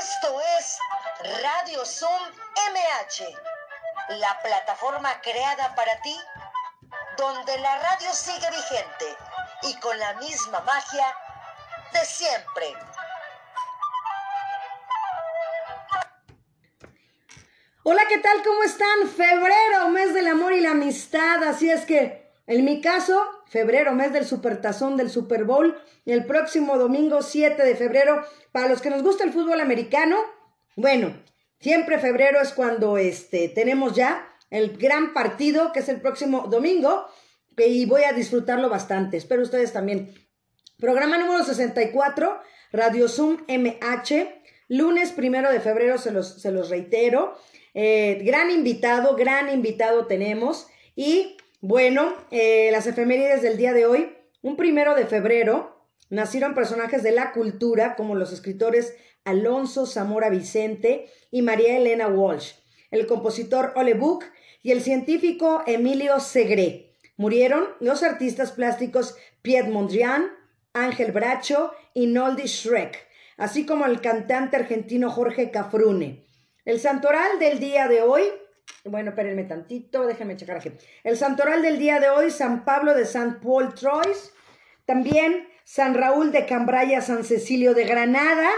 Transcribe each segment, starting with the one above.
Esto es Radio Zoom MH, la plataforma creada para ti, donde la radio sigue vigente y con la misma magia de siempre. Hola, ¿qué tal? ¿Cómo están? Febrero, mes del amor y la amistad. Así es que, en mi caso, febrero, mes del supertazón del Super Bowl. El próximo domingo 7 de febrero, para los que nos gusta el fútbol americano, bueno, siempre febrero es cuando este, tenemos ya el gran partido, que es el próximo domingo, y voy a disfrutarlo bastante. Espero ustedes también. Programa número 64, Radio Zoom MH. Lunes primero de febrero, se los, se los reitero. Eh, gran invitado, gran invitado tenemos. Y bueno, eh, las efemérides del día de hoy, un primero de febrero, nacieron personajes de la cultura como los escritores Alonso Zamora Vicente y María Elena Walsh, el compositor Ole Buch y el científico Emilio Segre. Murieron los artistas plásticos Piet Mondrian, Ángel Bracho y Noldi Schreck, así como el cantante argentino Jorge Cafrune. El santoral del día de hoy, bueno, espérenme tantito, déjenme checar aquí. El santoral del día de hoy, San Pablo de San Paul Troyes, también San Raúl de Cambraya, San Cecilio de Granada,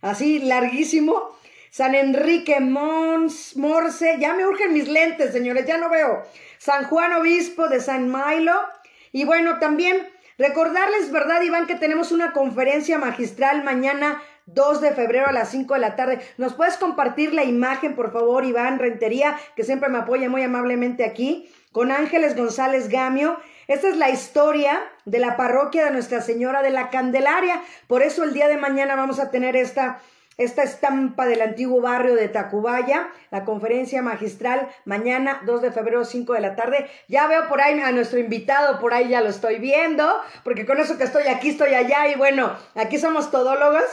así larguísimo. San Enrique Mons, Morse, ya me urgen mis lentes, señores, ya no veo. San Juan Obispo de San Milo. Y bueno, también recordarles, ¿verdad, Iván, que tenemos una conferencia magistral mañana 2 de febrero a las 5 de la tarde. ¿Nos puedes compartir la imagen, por favor, Iván Rentería, que siempre me apoya muy amablemente aquí, con Ángeles González Gamio? Esta es la historia de la parroquia de Nuestra Señora de la Candelaria. Por eso el día de mañana vamos a tener esta esta estampa del antiguo barrio de Tacubaya, la conferencia magistral mañana 2 de febrero 5 de la tarde. Ya veo por ahí a nuestro invitado, por ahí ya lo estoy viendo, porque con eso que estoy aquí, estoy allá y bueno, aquí somos todólogos.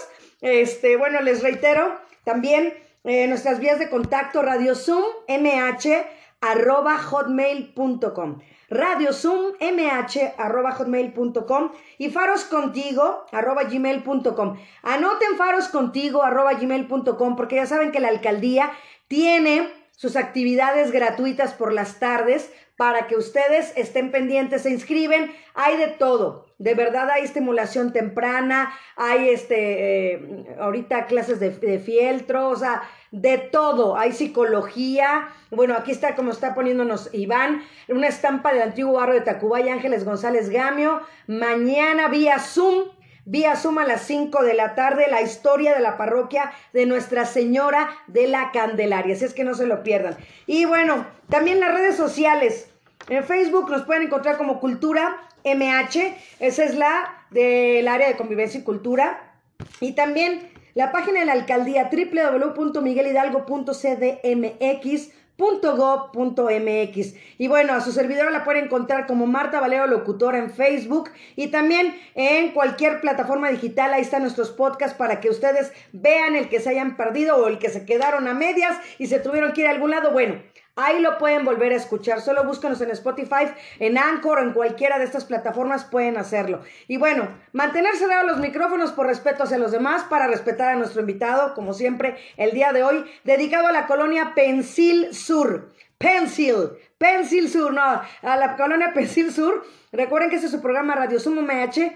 Este, bueno, les reitero también eh, nuestras vías de contacto, Radio Zoom MH arroba hotmail.com. Radio Zoom MH arroba hotmail.com y faros contigo arroba gmail.com. Anoten faros contigo arroba gmail.com porque ya saben que la alcaldía tiene sus actividades gratuitas por las tardes para que ustedes estén pendientes, se inscriben, hay de todo. De verdad hay estimulación temprana, hay este, eh, ahorita clases de, fieltro, o sea, de todo. Hay psicología. Bueno, aquí está como está poniéndonos Iván, una estampa del antiguo barrio de Tacubay, Ángeles González Gamio. Mañana vía Zoom Vía Suma a las 5 de la tarde, la historia de la parroquia de Nuestra Señora de la Candelaria. Así es que no se lo pierdan. Y bueno, también las redes sociales. En Facebook nos pueden encontrar como Cultura MH. Esa es la del área de convivencia y cultura. Y también la página de la alcaldía www.miguelhidalgo.cdmx .go.mx y bueno, a su servidora la pueden encontrar como Marta Valero Locutora en Facebook y también en cualquier plataforma digital, ahí están nuestros podcasts para que ustedes vean el que se hayan perdido o el que se quedaron a medias y se tuvieron que ir a algún lado, bueno, Ahí lo pueden volver a escuchar. Solo búscanos en Spotify, en Anchor o en cualquiera de estas plataformas pueden hacerlo. Y bueno, mantener cerrados los micrófonos por respeto hacia los demás para respetar a nuestro invitado, como siempre, el día de hoy, dedicado a la colonia Pensil Sur. Pensil, Pensil Sur, no, a la colonia Pensil Sur. Recuerden que este es su programa Radio Sumo MH.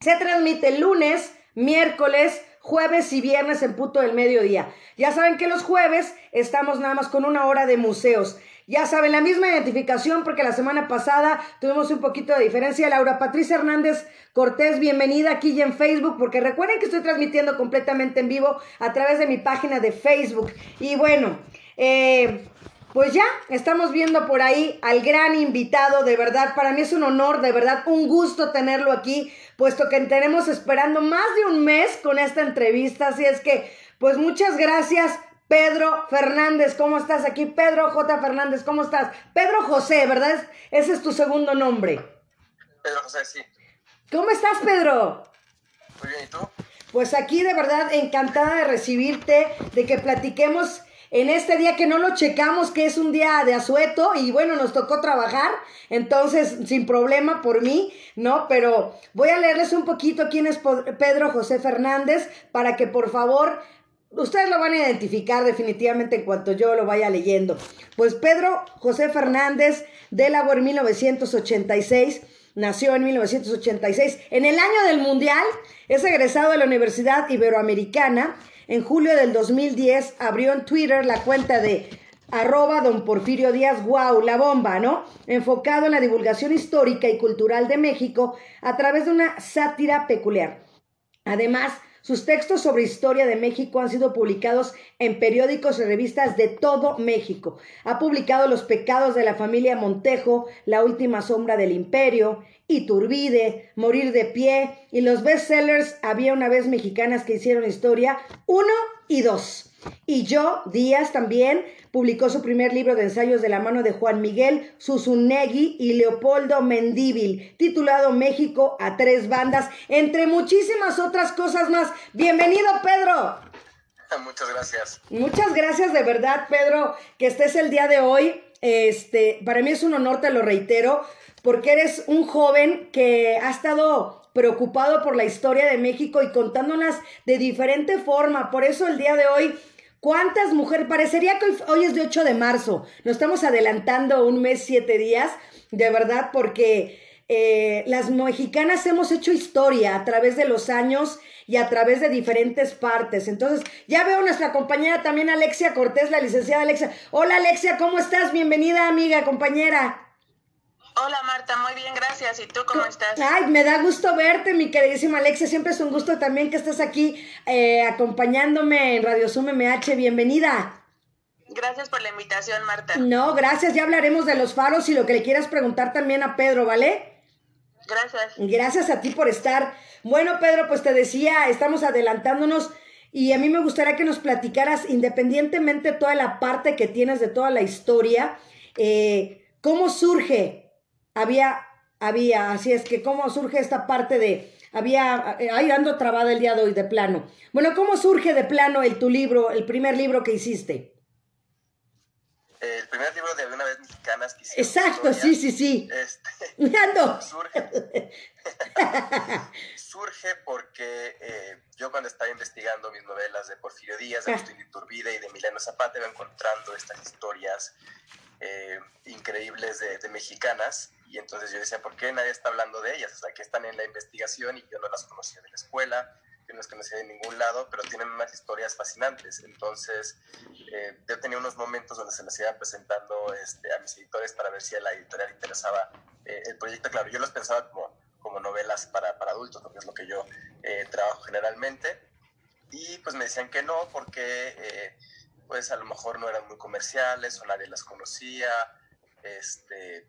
Se transmite lunes, miércoles, jueves y viernes en puto del mediodía. Ya saben que los jueves estamos nada más con una hora de museos. Ya saben, la misma identificación porque la semana pasada tuvimos un poquito de diferencia. Laura Patricia Hernández Cortés, bienvenida aquí en Facebook porque recuerden que estoy transmitiendo completamente en vivo a través de mi página de Facebook. Y bueno, eh, pues ya estamos viendo por ahí al gran invitado, de verdad, para mí es un honor, de verdad, un gusto tenerlo aquí, puesto que tenemos esperando más de un mes con esta entrevista, así es que, pues muchas gracias. Pedro Fernández, ¿cómo estás aquí? Pedro J. Fernández, ¿cómo estás? Pedro José, ¿verdad? Ese es tu segundo nombre. Pedro José, sí. ¿Cómo estás, Pedro? Muy bien, ¿y tú? Pues aquí de verdad encantada de recibirte, de que platiquemos en este día que no lo checamos, que es un día de asueto y bueno, nos tocó trabajar, entonces sin problema por mí, ¿no? Pero voy a leerles un poquito quién es Pedro José Fernández para que por favor Ustedes lo van a identificar definitivamente en cuanto yo lo vaya leyendo. Pues Pedro José Fernández, Delaware 1986, nació en 1986. En el año del Mundial es egresado de la Universidad Iberoamericana en julio del 2010 abrió en Twitter la cuenta de arroba don Porfirio Díaz, wow, la bomba, ¿no? Enfocado en la divulgación histórica y cultural de México a través de una sátira peculiar. Además, sus textos sobre historia de México han sido publicados en periódicos y revistas de todo México. Ha publicado Los pecados de la familia Montejo, La última sombra del imperio, Iturbide, Morir de pie y los bestsellers Había una vez mexicanas que hicieron historia 1 y 2. Y yo, Díaz también, publicó su primer libro de ensayos de la mano de Juan Miguel Susunegui y Leopoldo Mendíbil, titulado México a tres bandas, entre muchísimas otras cosas más. Bienvenido, Pedro. Muchas gracias. Muchas gracias de verdad, Pedro, que estés el día de hoy. Este, para mí es un honor, te lo reitero porque eres un joven que ha estado preocupado por la historia de México y contándolas de diferente forma. Por eso el día de hoy, ¿cuántas mujeres? Parecería que hoy, es de 8 de marzo. Nos estamos adelantando un mes, siete días, de verdad, porque eh, las mexicanas hemos hecho historia a través de los años y a través de diferentes partes. Entonces, ya veo nuestra compañera también Alexia Cortés, la licenciada Alexia. Hola Alexia, ¿cómo estás? Bienvenida amiga, compañera. Hola Marta, muy bien, gracias. ¿Y tú cómo estás? Ay, me da gusto verte, mi queridísima Alexia. Siempre es un gusto también que estés aquí eh, acompañándome en Radio Zoom MH. Bienvenida. Gracias por la invitación, Marta. No, gracias. Ya hablaremos de los faros y lo que le quieras preguntar también a Pedro, ¿vale? Gracias. Gracias a ti por estar. Bueno, Pedro, pues te decía, estamos adelantándonos y a mí me gustaría que nos platicaras, independientemente de toda la parte que tienes de toda la historia, eh, ¿cómo surge había, había, así es que cómo surge esta parte de, había, eh, ahí ando trabada el día de hoy de plano. Bueno, ¿cómo surge de plano el tu libro, el primer libro que hiciste? El primer libro de Una vez Mexicanas que Exacto, sí, sí, sí. Este, surge, surge porque eh, yo cuando estaba investigando mis novelas de Porfirio Díaz, de Agustín Iturbide y de Mileno Zapata, iba encontrando estas historias eh, increíbles de, de mexicanas y entonces yo decía, ¿por qué nadie está hablando de ellas? O sea, que están en la investigación y yo no las conocía de la escuela, yo no las conocía de ningún lado, pero tienen unas historias fascinantes. Entonces, eh, yo tenía unos momentos donde se las iba presentando este, a mis editores para ver si a la editorial interesaba eh, el proyecto. Claro, yo los pensaba como, como novelas para, para adultos, porque es lo que yo eh, trabajo generalmente. Y pues me decían que no, porque pues a lo mejor no eran muy comerciales o nadie las conocía. Este,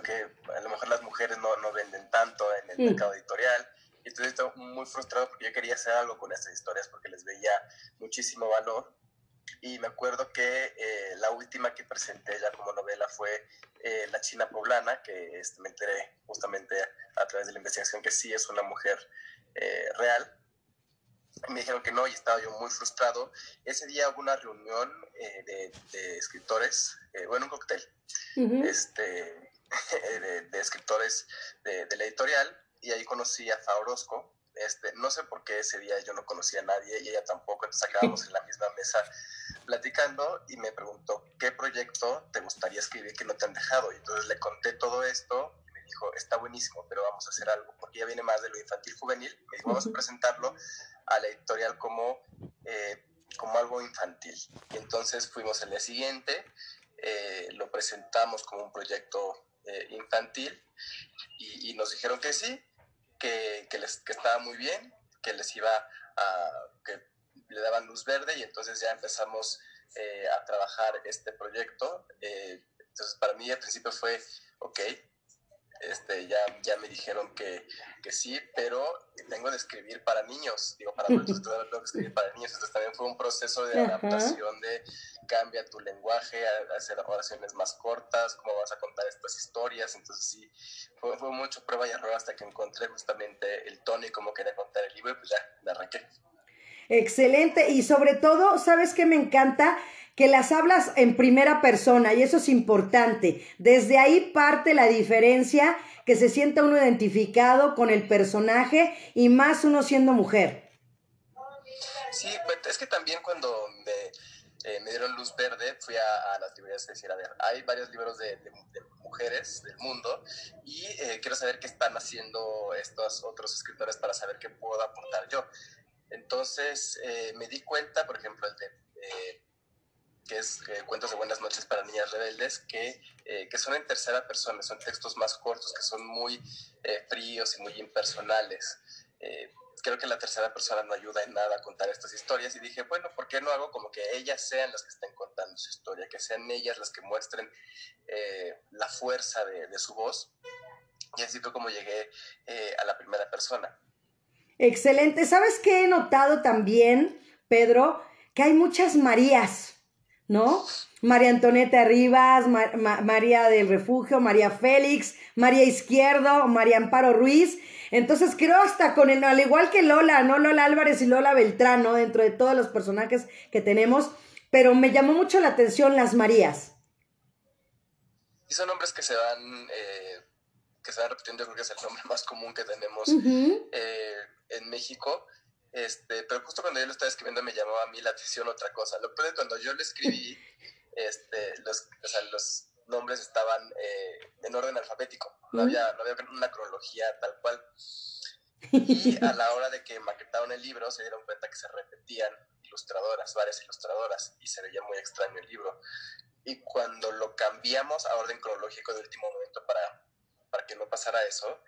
que a lo mejor las mujeres no, no venden tanto en el mercado editorial. Y entonces estoy muy frustrado porque yo quería hacer algo con estas historias porque les veía muchísimo valor. Y me acuerdo que eh, la última que presenté ya como novela fue eh, La China Poblana, que este, me enteré justamente a través de la investigación que sí es una mujer eh, real. Me dijeron que no y estaba yo muy frustrado. Ese día hubo una reunión de, de, escritores, bueno, un cóctel. este, de, escritores de, la editorial y ahí conocí a Fa Orozco. Este, no sé por qué ese día yo no conocía a nadie y ella tampoco, entonces acabamos en la misma mesa platicando y me preguntó, ¿qué proyecto te gustaría escribir que no te han dejado? Y entonces le conté todo esto y me dijo, está buenísimo, pero vamos a hacer algo, porque ya viene más de lo infantil juvenil, me dijo, vamos a presentarlo a la editorial como, eh, como algo infantil. Entonces fuimos el día siguiente, eh, lo presentamos como un proyecto eh, infantil y, nos dijeron que sí, que, que, les, que estaba muy bien, que les iba a, que le daban luz verde y entonces ya empezamos a trabajar este proyecto. Entonces para mí al principio fue, ok, este, ya, ya me dijeron que, que sí, pero tengo de escribir para niños, digo, para adultos tengo que escribir para niños, entonces también fue un proceso de adaptación de cambia tu lenguaje, hacer oraciones más cortas, cómo vas a contar estas historias, entonces sí, fue, fue mucho prueba y error hasta que encontré justamente el tono y cómo quería contar el libro y pues ya, me arranqué. Excelente, y sobre todo, ¿sabes qué me encanta? Que las hablas en primera persona y eso es importante. Desde ahí parte la diferencia que se sienta uno identificado con el personaje y más uno siendo mujer. Sí, pues, es que también cuando me, eh, me dieron luz verde fui a, las librerías y decir, a ver, hay varios libros de, mujeres del mundo y eh, quiero saber qué están haciendo estos otros escritores para saber qué puedo aportar yo. Entonces eh, me di cuenta, por ejemplo, el de que es eh, Cuentos de Buenas noches para Niñas Rebeldes, que, eh, que son en tercera persona, son textos más cortos, que son muy eh, fríos y muy impersonales. creo que la tercera persona no ayuda en nada a contar estas historias y dije, bueno, ¿por qué no hago como que ellas sean las que estén contando su historia, que sean ellas las que muestren la fuerza de, de, su voz? Y así fue como llegué a la primera persona. Excelente. ¿Sabes qué he notado también, Pedro? Que hay muchas Marías. ¿No? María Antonieta Rivas, María del Refugio, María Félix, María Izquierdo, María Amparo Ruiz. Entonces creo hasta con el, al igual que Lola, ¿no? Lola Álvarez y Lola Beltrán, ¿no? Dentro de todos los personajes que tenemos, pero me llamó mucho la atención las Marías. Y son nombres que se van, eh, que se van repitiendo, creo que es el nombre más común que tenemos eh, en México. Este, pero justo cuando yo lo estaba escribiendo me llamaba a mí la atención otra cosa. Lo que cuando yo lo escribí, este, los, o sea, los nombres estaban eh, en orden alfabético. No había, no había una cronología tal cual. Y a la hora de que maquetaron el libro se dieron cuenta que se repetían ilustradoras, varias ilustradoras, y se veía muy extraño el libro. Y cuando lo cambiamos a orden cronológico de último momento para, para que no pasara eso,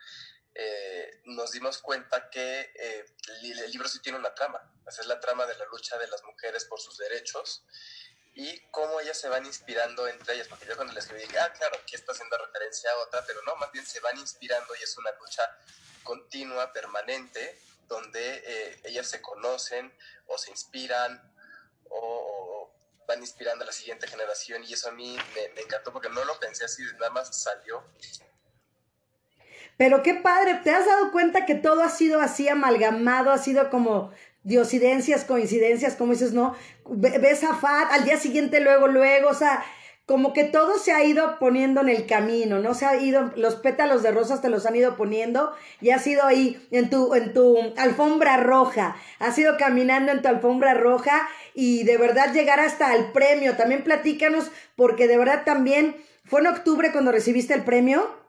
eh, nos dimos cuenta que eh, el libro sí tiene una trama. Es la trama de la lucha de las mujeres por sus derechos y cómo ellas se van inspirando entre ellas. Porque yo cuando le escribí dije, ah, claro, aquí está haciendo referencia a otra, pero no, más bien se van inspirando y es una lucha continua, permanente, donde eh, ellas se conocen o se inspiran o, van inspirando a la siguiente generación y eso a mí me, me encantó porque no lo pensé así, nada más salió pero qué padre, ¿te has dado cuenta que todo ha sido así amalgamado, ha sido como diosidencias, coincidencias, como dices, ¿no? Ves a Fat, al día siguiente luego, luego, o sea, como que todo se ha ido poniendo en el camino, ¿no? Se ha ido, los pétalos de rosas te los han ido poniendo y has ido ahí en tu, en tu alfombra roja, has ido caminando en tu alfombra roja y de verdad llegar hasta el premio. También platícanos, porque de verdad también, ¿fue en octubre cuando recibiste el premio?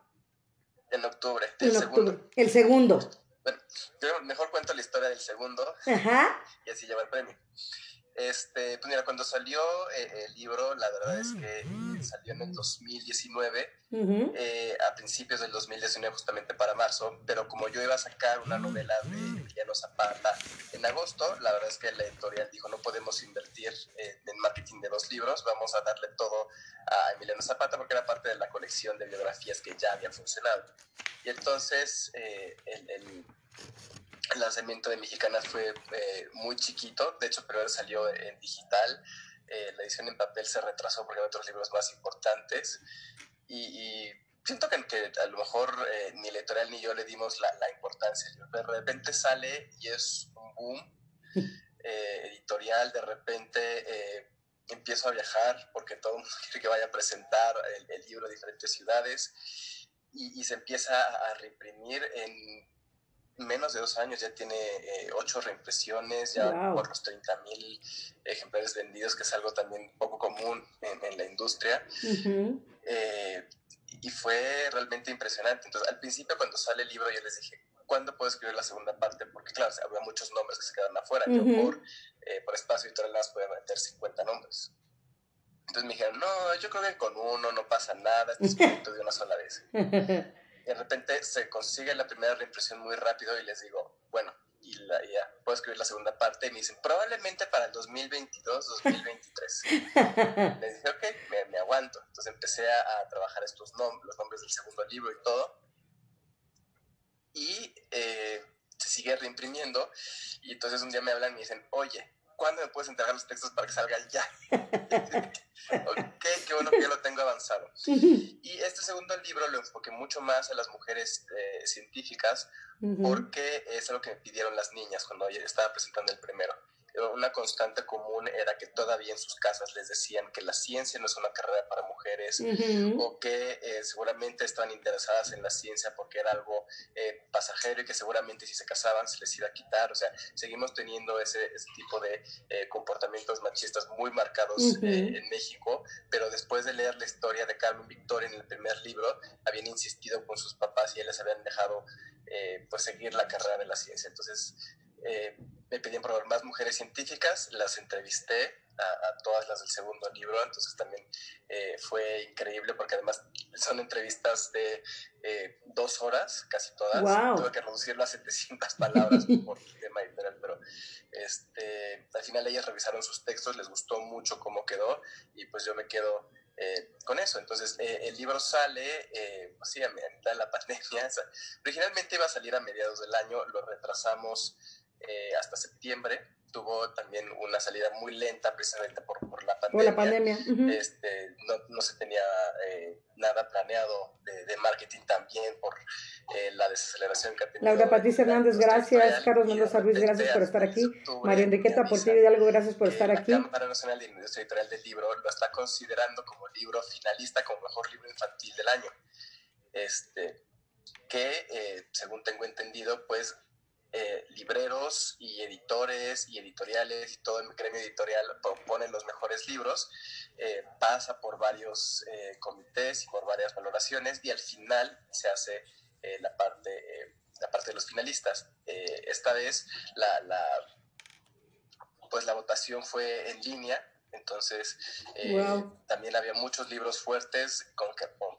En octubre, el segundo. El segundo. Bueno, yo mejor cuento la historia del segundo Ajá. y así lleva el premio. Este, pues mira, cuando salió eh, el libro, la verdad es que eh, salió en el 2019, eh, a principios del 2019, justamente para marzo, pero como yo iba a sacar una novela de Emiliano Zapata en agosto, la verdad es que la editorial dijo, no podemos invertir en marketing de los libros, vamos a darle todo a Emiliano Zapata porque era parte de la colección de biografías que ya había funcionado. Y entonces, el el lanzamiento de Mexicanas fue eh, muy chiquito, de hecho primero salió en digital, eh, la edición en papel se retrasó porque hay otros libros más importantes y, siento que, que, a lo mejor eh, ni la editorial ni yo le dimos la, la, importancia. De repente sale y es un boom editorial, de repente empiezo a viajar porque todo el mundo quiere que vaya a presentar el, libro a diferentes ciudades y, y se empieza a reimprimir en menos de dos años ya tiene eh, ocho reimpresiones, ya por los 30 mil ejemplares vendidos, que es algo también poco común en, la industria. Eh, y fue realmente impresionante. Entonces, al principio cuando sale el libro yo les dije, ¿cuándo puedo escribir la segunda parte? Porque claro, había muchos nombres que se quedan afuera. Yo por, eh, por espacio editorial nada más podía meter 50 nombres. Entonces me dijeron, no, yo creo que con uno no pasa nada, este es proyecto de una sola vez. de repente se consigue la primera reimpresión muy rápido y les digo, bueno, y, la, ya, puedo escribir la segunda parte y me dicen, probablemente para el 2022, 2023. les dije, ok, me, aguanto. Entonces empecé a, trabajar estos nombres, los nombres del segundo libro y todo. Y eh, se sigue reimprimiendo y entonces un día me hablan y me dicen, oye, ¿cuándo me puedes entregar los textos para que salgan ya? ok, qué bueno que ya lo tengo avanzado. Y este segundo libro lo enfoqué mucho más a las mujeres eh, científicas porque es algo que me pidieron las niñas cuando estaba presentando el primero. Una constante común era que todavía en sus casas les decían que la ciencia no es una carrera para mujeres o que eh, seguramente estaban interesadas en la ciencia porque era algo eh, pasajero y que seguramente si se casaban se les iba a quitar. O sea, seguimos teniendo ese, ese tipo de eh, comportamientos machistas muy marcados en México, pero después de leer la historia de Carmen Victoria en el primer libro, habían insistido con sus papás y ya les habían dejado pues seguir la carrera de la ciencia. Entonces, eh, me pedían probar más mujeres científicas, las entrevisté a, todas las del segundo libro, entonces también eh, fue increíble porque además son entrevistas de eh, dos horas, casi todas. Tuve que reducirlo a 700 palabras por el tema editorial, pero este, al final ellas revisaron sus textos, les gustó mucho cómo quedó y pues yo me quedo con eso. Entonces, el libro sale, pues sí, a mitad de la pandemia. originalmente iba a salir a mediados del año, lo retrasamos eh, hasta septiembre. Tuvo también una salida muy lenta precisamente por, por la pandemia. Por la pandemia. este, no, no, se tenía eh, nada planeado de, marketing también por eh, la desaceleración que ha tenido. Laura Patricia Hernández, gracias. Carlos Mendoza Ruiz, gracias por estar aquí. María Enriqueta Portillo Hidalgo, gracias por estar aquí. La Cámara Nacional de Industria Editorial del Libro lo está considerando como libro finalista, como mejor libro infantil del año. Este, que, según tengo entendido, pues eh, libreros y editores y editoriales y todo el gremio editorial proponen los mejores libros, eh, pasa por varios eh, comités y por varias valoraciones y al final se hace la, parte, la parte de los finalistas. esta vez la, la, pues la votación fue en línea, entonces también había muchos libros fuertes con, con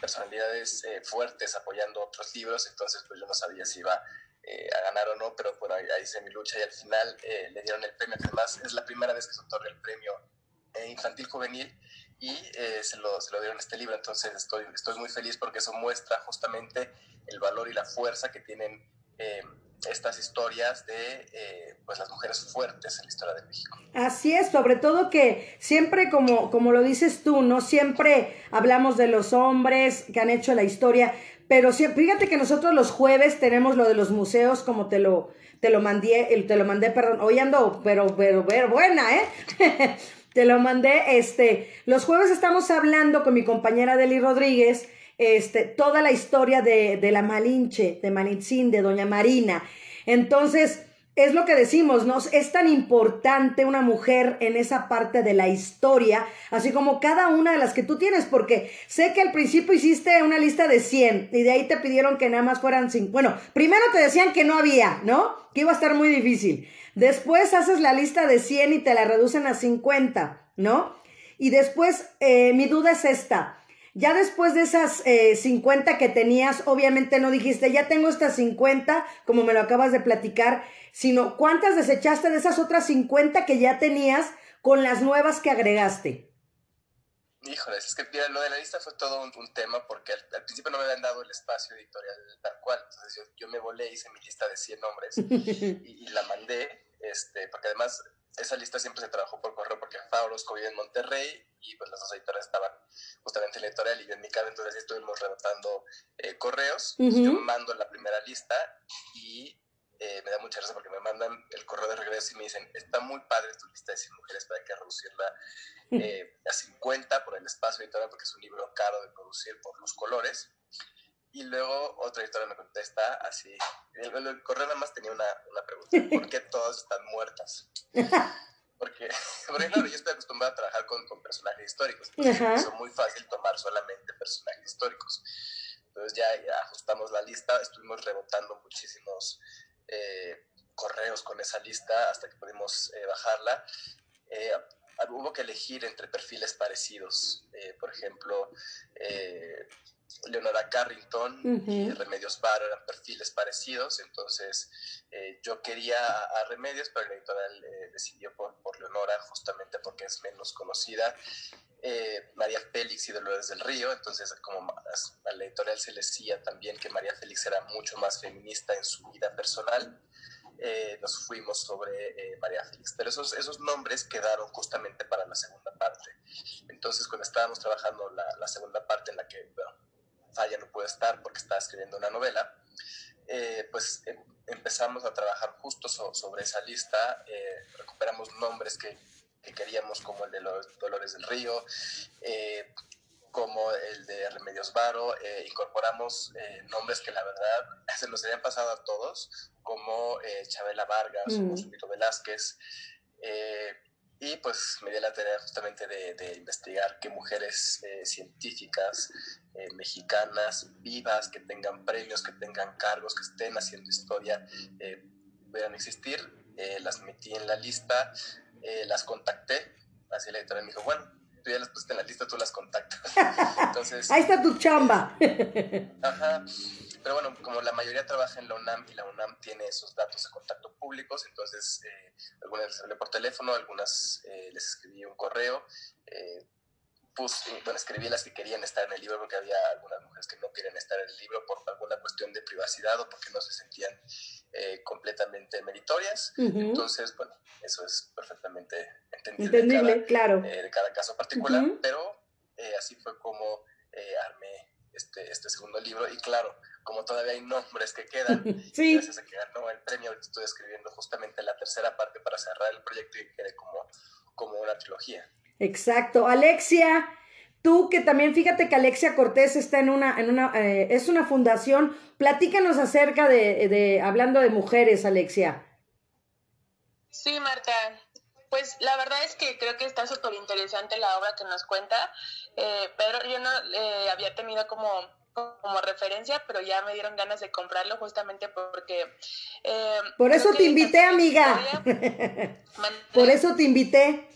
personalidades fuertes apoyando otros libros, entonces pues yo no sabía si iba eh, a ganar o no, pero bueno, ahí, hice mi lucha y al final eh, le dieron el premio, además es la primera vez que se otorga el premio eh, infantil juvenil y se lo, se, lo, dieron este libro, entonces estoy, estoy muy feliz porque eso muestra justamente el valor y la fuerza que tienen estas historias de pues las mujeres fuertes en la historia de México. Así es, sobre todo que siempre, como, como lo dices tú, no siempre hablamos de los hombres que han hecho la historia, pero fíjate que nosotros los jueves tenemos lo de los museos, como te lo, te lo mandé, te lo mandé, perdón, hoy ando, pero, pero, pero buena, ¿eh? te lo mandé, este, los jueves estamos hablando con mi compañera Deli Rodríguez, este, toda la historia de, de la Malinche, de Manitzín, de Doña Marina. Entonces, es lo que decimos, ¿no? Es tan importante una mujer en esa parte de la historia, así como cada una de las que tú tienes, porque sé que al principio hiciste una lista de 100 y de ahí te pidieron que nada más fueran 5. Bueno, primero te decían que no había, ¿no? Que iba a estar muy difícil. Después haces la lista de 100 y te la reducen a 50, ¿no? Y después, eh, mi duda es esta. Ya después de esas eh, 50 que tenías, obviamente no dijiste, ya tengo estas 50, como me lo acabas de platicar, sino cuántas desechaste de esas otras 50 que ya tenías con las nuevas que agregaste. Híjole, es que lo de la lista fue todo un, tema porque al, principio no me habían dado el espacio editorial tal cual, entonces yo, me volé, hice mi lista de 100 nombres y, la mandé, este, porque además esa lista siempre se trabajó por correo porque Faurosco vive en Monterrey y pues las dos editoras estaban justamente en la editorial y yo en mi casa, entonces estuvimos rebotando eh, correos, yo mando la primera lista y eh, me da mucha risa porque me mandan el correo de regreso y me dicen, está muy padre tu lista de 100 mujeres, pero hay que reducirla eh, a 50 por el espacio editorial porque es un libro caro de producir por los colores. Y luego otra editora me contesta así, el, correo nada más tenía una, una pregunta, ¿por qué todas están muertas? Porque, porque claro, yo estoy acostumbrado a trabajar con, con personajes históricos, es muy fácil tomar solamente personajes históricos. Entonces ya, ya, ajustamos la lista, estuvimos rebotando muchísimos eh, correos con esa lista hasta que pudimos eh, bajarla. Eh, hubo que elegir entre perfiles parecidos. por ejemplo, Leonora Carrington y Remedios Varo eran perfiles parecidos, entonces yo quería a, Remedios, pero la editorial decidió por, por, Leonora justamente porque es menos conocida. María Félix y Dolores del Río, entonces como a la editorial se le decía también que María Félix era mucho más feminista en su vida personal, eh, nos fuimos sobre eh, María Félix, pero esos, esos nombres quedaron justamente para la segunda parte. Entonces cuando estábamos trabajando la, la segunda parte en la que, bueno, Falla no puede estar porque está escribiendo una novela, eh, pues empezamos a trabajar justo sobre esa lista, eh, recuperamos nombres que, que, queríamos como el de los Dolores del Río, eh, como el de Remedios Varo, eh, incorporamos nombres que la verdad se nos habían pasado a todos, como Chabela Vargas mm. o Velázquez. Y pues me di la tarea justamente de, investigar qué mujeres eh, científicas eh, mexicanas vivas, que tengan premios, que tengan cargos, que estén haciendo historia, eh, puedan existir. las metí en la lista, las contacté. Así la editorial me dijo, bueno, tú ya las pusiste en la lista, tú las contactas. Entonces, Ahí está tu chamba. Ajá. Pero bueno, como la mayoría trabaja en la UNAM y la UNAM tiene esos datos de contacto públicos, entonces eh, algunas les hablé por teléfono, algunas eh, les escribí un correo. Eh, bueno, escribí las que querían estar en el libro porque había algunas mujeres que no querían estar en el libro por alguna cuestión de privacidad o porque no se sentían completamente meritorias. Entonces, bueno, eso es perfectamente entendible, entendible claro. de cada caso particular, pero así fue como armé este, este segundo libro. Y claro, como todavía hay nombres que quedan, sí. gracias a que ganó el premio, estoy escribiendo justamente la tercera parte para cerrar el proyecto y que quede como, como una trilogía. Exacto. Alexia, tú que también, fíjate que Alexia Cortés está en una, en una, eh, es una fundación. Platícanos acerca de, de, hablando de mujeres, Alexia. Sí, Marta. Pues la verdad es que creo que está súper interesante la obra que nos cuenta. Eh, Pedro, yo no eh, había tenido como como referencia, pero ya me dieron ganas de comprarlo justamente porque... Eh, Por eso te invité, amiga. Por eso te invité.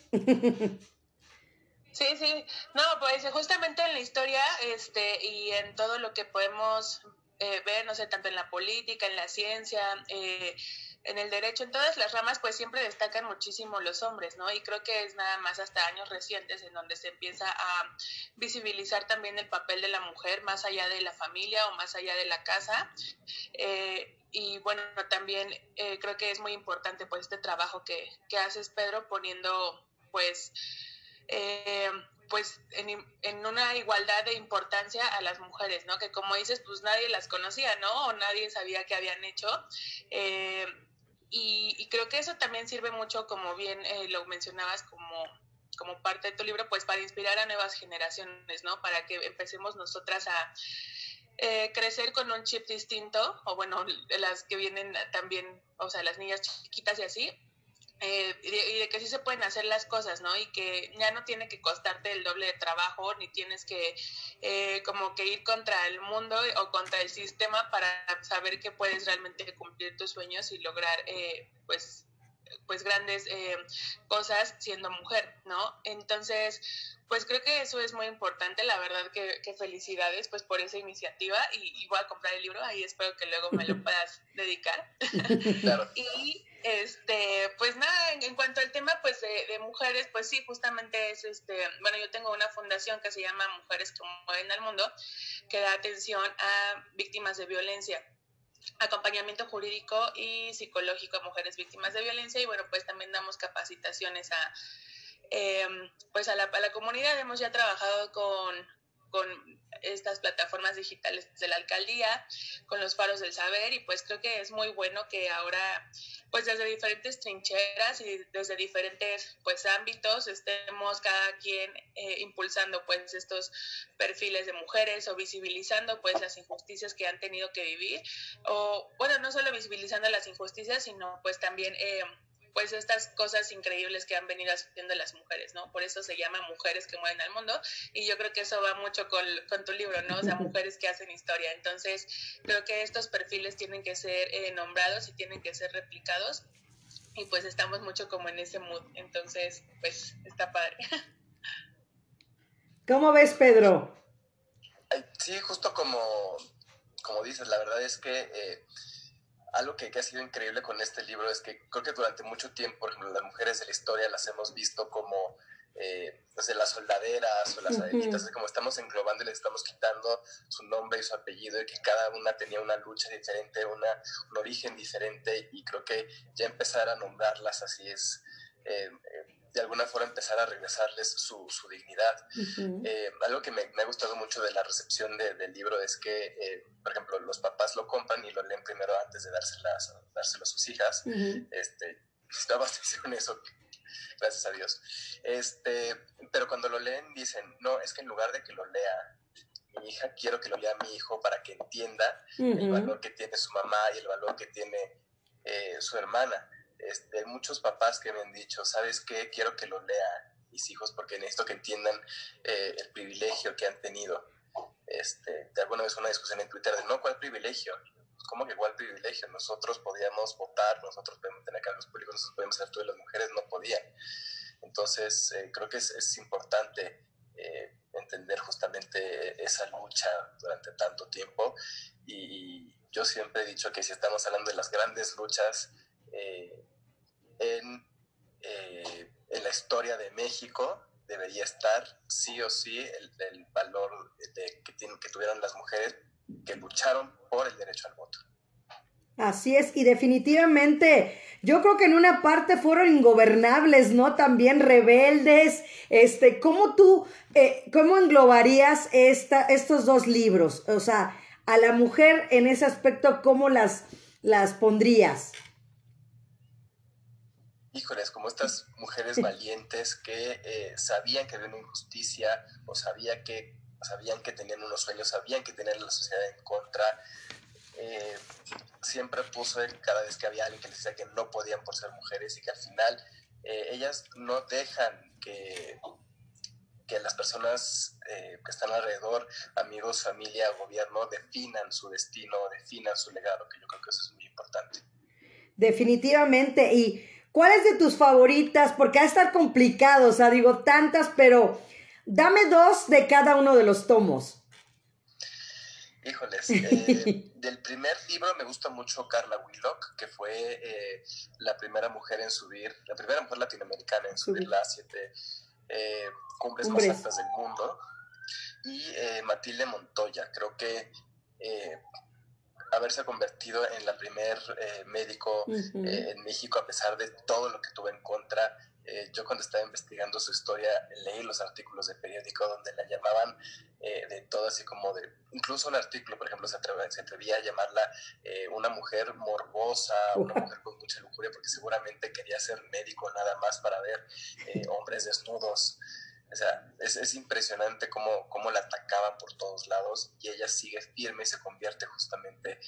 Sí, sí. No, pues justamente en la historia este, y en todo lo que podemos eh, ver, no sé, tanto en la política, en la ciencia, eh, en el derecho, en todas las ramas, pues siempre destacan muchísimo los hombres, ¿no? Y creo que es nada más hasta años recientes en donde se empieza a visibilizar también el papel de la mujer más allá de la familia o más allá de la casa. Eh, y bueno, también eh, creo que es muy importante pues este trabajo que, que haces, Pedro, poniendo pues... Eh, pues en, en, una igualdad de importancia a las mujeres, ¿no? Que como dices, pues nadie las conocía, ¿no? O nadie sabía qué habían hecho. Eh, y, creo que eso también sirve mucho, como bien eh, lo mencionabas, como, como parte de tu libro, pues para inspirar a nuevas generaciones, ¿no? Para que empecemos nosotras a crecer con un chip distinto, o bueno, las que vienen también, o sea, las niñas chiquitas y así, eh, y, de, que sí se pueden hacer las cosas, ¿no? Y que ya no tiene que costarte el doble de trabajo, ni tienes que eh, como que ir contra el mundo o contra el sistema para saber que puedes realmente cumplir tus sueños y lograr, eh, pues, pues grandes cosas siendo mujer, ¿no? Entonces, pues creo que eso es muy importante, la verdad que, felicidades pues por esa iniciativa y, y, voy a comprar el libro, ahí espero que luego me lo puedas dedicar. Claro. y este, pues nada, en, cuanto al tema pues de, mujeres, pues sí, justamente es este, bueno, yo tengo una fundación que se llama Mujeres que mueven al mundo, que da atención a víctimas de violencia acompañamiento jurídico y psicológico a mujeres víctimas de violencia y bueno pues también damos capacitaciones a em, pues a la comunidad. Hemos ya trabajado con con estas plataformas digitales de la alcaldía, con los faros del saber y pues creo que es muy bueno que ahora pues desde diferentes trincheras y desde diferentes pues ámbitos estemos cada quien eh, impulsando pues estos perfiles de mujeres o visibilizando pues las injusticias que han tenido que vivir o bueno no solo visibilizando las injusticias sino pues también eh, pues estas cosas increíbles que han venido haciendo las mujeres, ¿no? Por eso se llama Mujeres que mueven al mundo y yo creo que eso va mucho con, tu libro, ¿no? O sea, mujeres que hacen historia. Entonces, creo que estos perfiles tienen que ser eh, nombrados y tienen que ser replicados y pues estamos mucho como en ese mood. Entonces, pues está padre. ¿Cómo ves, Pedro? Sí, justo como, como dices, la verdad es que... Eh, algo que, ha sido increíble con este libro es que creo que durante mucho tiempo, por ejemplo, las mujeres de la historia las hemos visto como, eh, no sé, las soldaderas o las adelitas, como estamos englobando y les estamos quitando su nombre y su apellido y que cada una tenía una lucha diferente, una, un origen diferente y creo que ya empezar a nombrarlas así es... Eh, eh, de alguna forma empezar a regresarles su, su dignidad. Eh, algo que me, me, ha gustado mucho de la recepción del libro es que, eh, por ejemplo, los papás lo compran y lo leen primero antes de dárselas, dárselo a sus hijas. este, estaba en eso, gracias a Dios. Este, pero cuando lo leen dicen, no, es que en lugar de que lo lea mi hija, quiero que lo lea mi hijo para que entienda el valor que tiene su mamá y el valor que tiene eh, su hermana este, muchos papás que me han dicho, ¿sabes qué? Quiero que lo lean mis hijos porque necesito que entiendan eh, el privilegio que han tenido. Este, de alguna vez una discusión en Twitter de, no, ¿cuál privilegio? ¿Cómo que cuál privilegio? Nosotros podíamos votar, nosotros podemos tener cargos públicos, nosotros podemos hacer todo y las mujeres no podían. Entonces, eh, creo que es, es importante eh, entender justamente esa lucha durante tanto tiempo y, yo siempre he dicho que si estamos hablando de las grandes luchas eh, en, eh, en, la historia de México debería estar sí o sí el, valor que, tienen, tuvieron las mujeres que lucharon por el derecho al voto. Así es, y definitivamente yo creo que en una parte fueron ingobernables, ¿no? También rebeldes. Este, ¿cómo tú, eh, cómo englobarías esta, estos dos libros? O sea, a la mujer en ese aspecto, ¿cómo las, las pondrías? Híjoles, como estas mujeres valientes que eh, sabían que había una injusticia o sabía que, sabían que tenían unos sueños, sabían que tenían la sociedad en contra. Eh, siempre puso cada vez que había alguien que decía que no podían por ser mujeres y que al final eh, ellas no dejan que, que las personas que están alrededor, amigos, familia, gobierno, definan su destino, definan su legado, que yo creo que eso es muy importante. Definitivamente. Y ¿Cuál es de tus favoritas? Porque ha a estar complicado, o sea, digo tantas, pero dame dos de cada uno de los tomos. Híjoles, eh, del primer libro me gusta mucho Carla Willock, que fue eh, la primera mujer en subir, la primera mujer latinoamericana en subir las siete eh, cumbres más altas del mundo. Y Matilde Montoya, creo que haberse convertido en la primer eh, médico eh, en México a pesar de todo lo que tuvo en contra. Eh, yo cuando estaba investigando su historia leí los artículos de periódico donde la llamaban de todo así como de, incluso un artículo, por ejemplo, se atrevía, se atrevía a llamarla una mujer morbosa, una mujer con mucha lujuria, porque seguramente quería ser médico nada más para ver hombres desnudos. O sea, es, es impresionante cómo, cómo, la atacaban por todos lados y ella sigue firme y se convierte justamente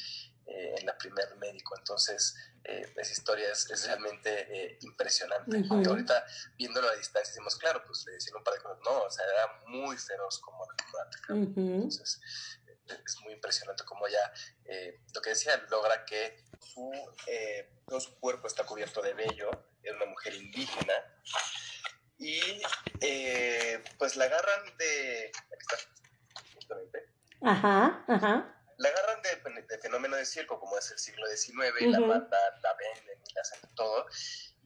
eh, en la primer médico. Entonces, eh, esa historia es, es realmente eh, impresionante. ahorita, viéndolo a distancia, decimos, claro, pues le decían un par de cosas. No, o sea, era muy feroz como la atacaba. Entonces, es muy impresionante cómo ella, lo que decía, logra que su, todo su cuerpo está cubierto de vello, es una mujer indígena, y eh, pues la agarran de... Aquí está, justamente. Ajá, ajá. La agarran de, fenómeno de circo, como es el siglo XIX, y la mandan, la venden y la hacen todo.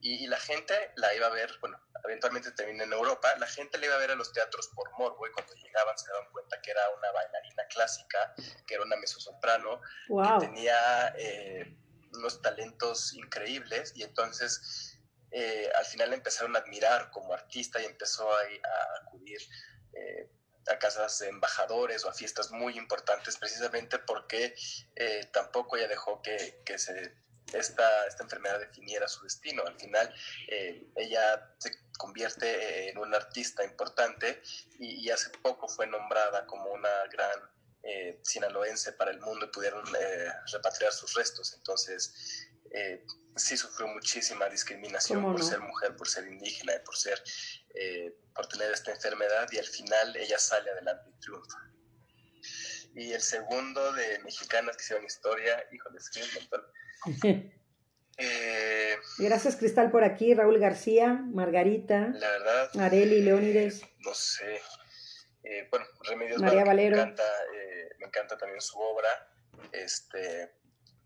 Y, la gente la iba a ver, bueno, eventualmente termina en Europa, la gente la iba a ver a los teatros por morbo y cuando llegaban se daban cuenta que era una bailarina clásica, que era una mezzosoprano, que tenía eh, unos talentos increíbles y entonces eh, al final empezaron a admirar como artista y empezó a, acudir eh, a casas de embajadores o a fiestas muy importantes precisamente porque eh, tampoco ella dejó que, se, esta, esta, enfermedad definiera su destino. Al final ella se convierte en una artista importante y, hace poco fue nombrada como una gran sinaloense para el mundo y pudieron repatriar sus restos. Entonces, eh, sí sufrió muchísima discriminación por ser mujer, por ser indígena, por ser, eh, por tener esta enfermedad y al final ella sale adelante y triunfa. Y el segundo de mexicanas que hicieron historia, híjole, es que un montón. Eh, Gracias Cristal por aquí, Raúl García, Margarita, la verdad, Areli, Leónides. no sé, bueno, Remedios María Valero. Me encanta, me encanta también su obra. Este,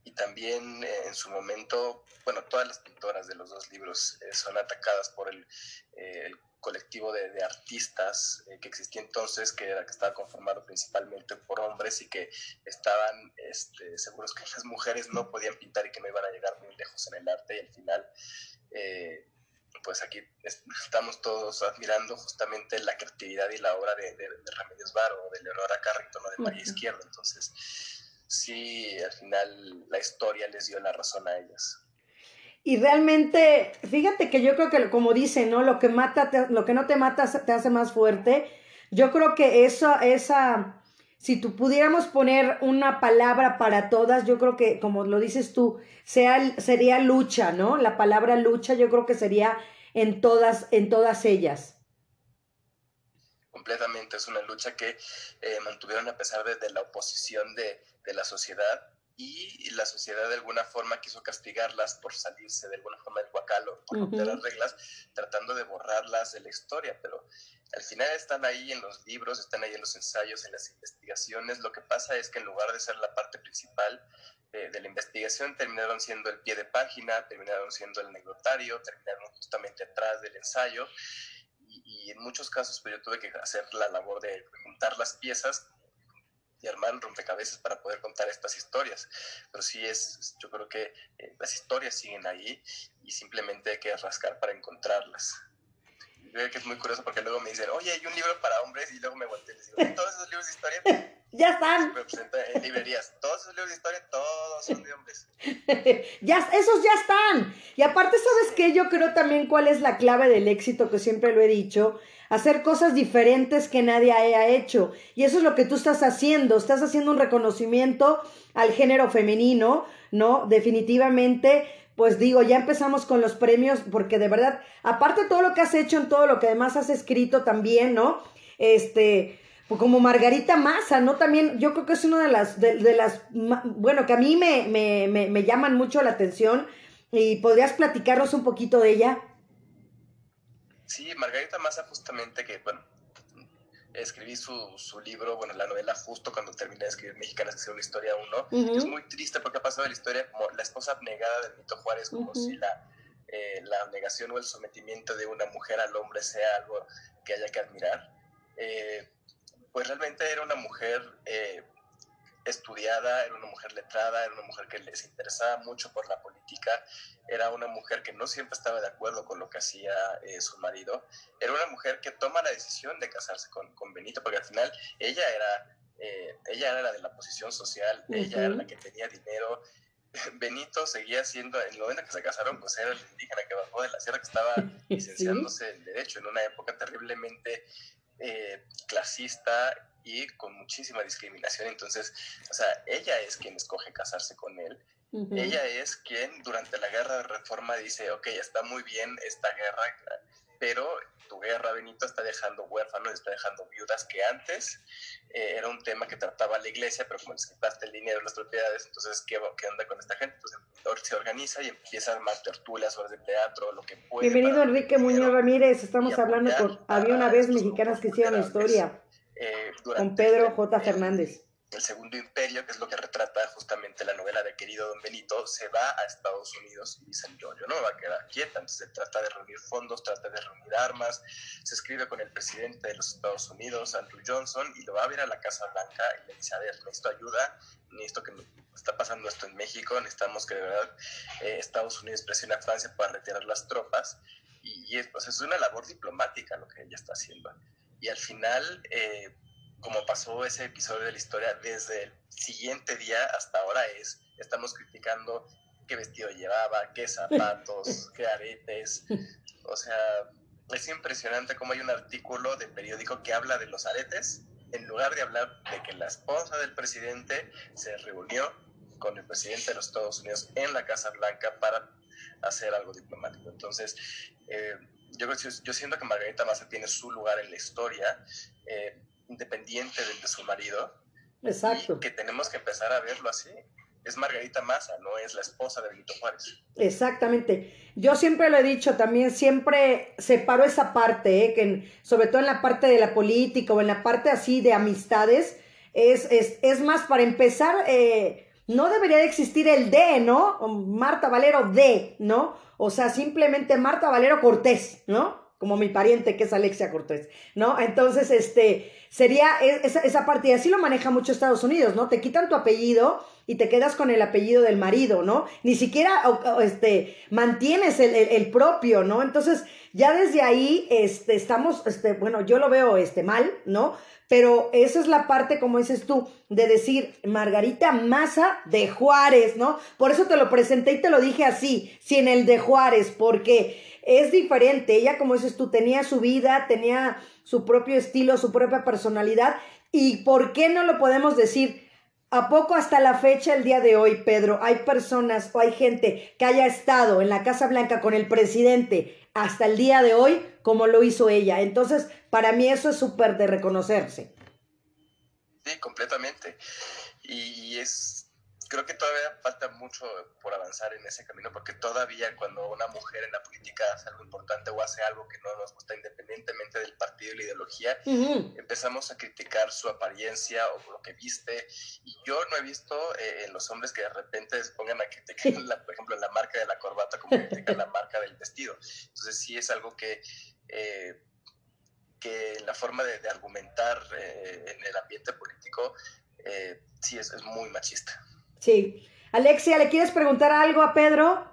y también eh, en su momento, bueno, todas las pintoras de los dos libros eh, son atacadas por el, eh, colectivo de, artistas que existía entonces, que, era, que estaba conformado principalmente por hombres y que estaban este, seguros que las mujeres no podían pintar y que no iban a llegar muy lejos en el arte y al final pues aquí estamos todos admirando justamente la creatividad y la obra de, Remedios Varo, de Leonora Carrington o de María Izquierdo. Entonces, sí, al final la historia les dio la razón a ellas. Y realmente, fíjate que yo creo que, como dicen, ¿no? Lo que, mata, lo que no te mata te hace más fuerte. Yo creo que eso, esa, si tú pudiéramos poner una palabra para todas, yo creo que, como lo dices tú, sea, sería lucha, ¿no? La palabra lucha yo creo que sería en todas, en todas ellas. Completamente, es una lucha que eh, mantuvieron a pesar de, la oposición de, de la sociedad y la sociedad de alguna forma quiso castigarlas por salirse de alguna forma del guacalo, por romper las reglas, tratando de borrarlas de la historia, pero al final están ahí en los libros, están ahí en los ensayos, en las investigaciones. Lo que pasa es que en lugar de ser la parte principal eh, de la investigación, terminaron siendo el pie de página, terminaron siendo el anecdotario, terminaron justamente atrás del ensayo. Y, en muchos casos pues, yo tuve que hacer la labor de juntar las piezas y armar un rompecabezas para poder contar estas historias. Pero sí es, yo creo que eh, las historias siguen ahí y simplemente hay que rascar para encontrarlas. Creo que es muy curioso porque luego me dicen, oye, hay un libro para hombres y luego me volteo y les digo, todos esos libros de historia ya están. en librerías. Todos esos libros de historia, todos son de hombres. ya, esos ya están. Y aparte, ¿sabes qué? Yo creo también cuál es la clave del éxito, que siempre lo he dicho. Hacer cosas diferentes que nadie haya hecho. Y eso es lo que tú estás haciendo. Estás haciendo un reconocimiento al género femenino, ¿no? Definitivamente pues digo, ya empezamos con los premios, porque de verdad, aparte de todo lo que has hecho, en todo lo que además has escrito también, ¿no? Este, pues como Margarita Massa, ¿no? También yo creo que es una de las, de, las, bueno, que a mí me, me, me, me llaman mucho la atención y podrías platicarnos un poquito de ella. Sí, Margarita Massa justamente que, bueno, escribí su, su, libro, bueno, la novela justo cuando terminé de escribir Mexicanas, que es una historia uno. Es muy triste porque ha pasado la historia como la esposa abnegada del mito Juárez, como si la, eh, la abnegación o el sometimiento de una mujer al hombre sea algo que haya que admirar. Eh, pues realmente era una mujer eh, estudiada, era una mujer letrada, era una mujer que les interesaba mucho por la política, era una mujer que no siempre estaba de acuerdo con lo que hacía eh, su marido, era una mujer que toma la decisión de casarse con, con Benito, porque al final ella era, eh, ella era de la posición social, ella era la que tenía dinero. Benito seguía siendo, en el momento que se casaron, pues era el indígena que bajó de la sierra, que estaba licenciándose en Derecho en una época terriblemente eh, clasista y con muchísima discriminación. Entonces, o sea, ella es quien escoge casarse con él. Ella es quien durante la guerra de reforma dice, ok, está muy bien esta guerra, pero tu guerra, Benito, está dejando huérfanos, está dejando viudas que antes eh, era un tema que trataba la iglesia, pero como les quitaste el dinero, las propiedades, entonces, ¿qué, qué onda con esta gente? Entonces, se organiza y empieza a armar tertulias, horas de teatro, lo que puede. Bienvenido Enrique Muñoz Ramírez, estamos hablando con Había una vez mexicanas que hicieron historia. Eh, con Pedro J. Fernández el Segundo Imperio, que es lo que retrata justamente la novela de Querido Don Benito, se va a Estados Unidos y dice, yo, yo no va a quedar quieta, entonces se trata de reunir fondos, trata de reunir armas, se escribe con el presidente de los Estados Unidos, Andrew Johnson, y lo va a ver a la Casa Blanca y le dice, a ver, necesito ayuda, necesito que me está pasando esto en México, necesitamos que de verdad eh, Estados Unidos presione a Francia para retirar las tropas, y, es, pues, es una labor diplomática lo que ella está haciendo. Y al final... Eh, como pasó ese episodio de la historia, desde el siguiente día hasta ahora es, estamos criticando qué vestido llevaba, qué zapatos, qué aretes. O sea, es impresionante cómo hay un artículo de periódico que habla de los aretes, en lugar de hablar de que la esposa del presidente se reunió con el presidente de los Estados Unidos en la Casa Blanca para hacer algo diplomático. Entonces, eh, yo, yo siento que Margarita Massa tiene su lugar en la historia. Eh, independiente del de su marido. Exacto. que tenemos que empezar a verlo así. Es Margarita Massa, no es la esposa de Benito Juárez. Exactamente. Yo siempre lo he dicho también, siempre separo esa parte, ¿eh? que sobre todo en la parte de la política o en la parte así de amistades, es, es, es más, para empezar, eh, no debería de existir el D, ¿no? Marta Valero D, ¿no? O sea, simplemente Marta Valero Cortés, ¿no? como mi pariente que es Alexia Cortés, ¿no? Entonces, este, sería e, esa, esa parte, y así lo maneja mucho Estados Unidos, ¿no? Te quitan tu apellido y te quedas con el apellido del marido, ¿no? Ni siquiera, este, mantienes el, el, propio, ¿no? Entonces, ya desde ahí, este, estamos, este, bueno, yo lo veo, este, mal, ¿no? Pero esa es la parte, como dices tú, de decir Margarita Maza de Juárez, ¿no? Por eso te lo presenté y te lo dije así, sin el de Juárez, porque es diferente. Ella, como dices tú, tenía su vida, tenía su propio estilo, su propia personalidad. ¿Y por qué no lo podemos decir? ¿A poco hasta la fecha, el día de hoy, Pedro, hay personas o hay gente que haya estado en la Casa Blanca con el presidente hasta el día de hoy como lo hizo ella? Entonces, para mí eso es súper de reconocerse. Sí, completamente. Y es creo que todavía falta mucho por avanzar en ese camino, porque todavía cuando una mujer en la política hace algo importante o hace algo que no nos gusta independientemente del partido y la ideología, empezamos a criticar su apariencia o lo que viste. Y yo no he visto eh, en los hombres que de repente se pongan a criticar, por ejemplo, la marca de la corbata como critican la marca del vestido. Entonces sí es algo que... Eh, que la forma de, argumentar eh, en el ambiente político sí es, es muy machista. Sí. Alexia, ¿le quieres preguntar algo a Pedro?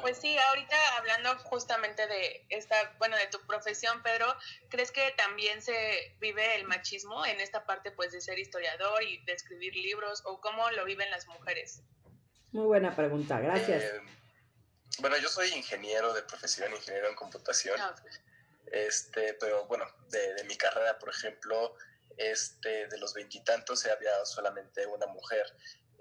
Pues sí, ahorita hablando justamente de esta, bueno, de tu profesión, Pedro, ¿crees que también se vive el machismo en esta parte, pues, de ser historiador y de escribir libros, o cómo lo viven las mujeres? Muy buena pregunta, gracias. Eh, bueno, yo soy ingeniero de profesión, ingeniero en computación. Ah, este, pero bueno, de, mi carrera, por ejemplo, este, de los veintitantos había solamente una mujer.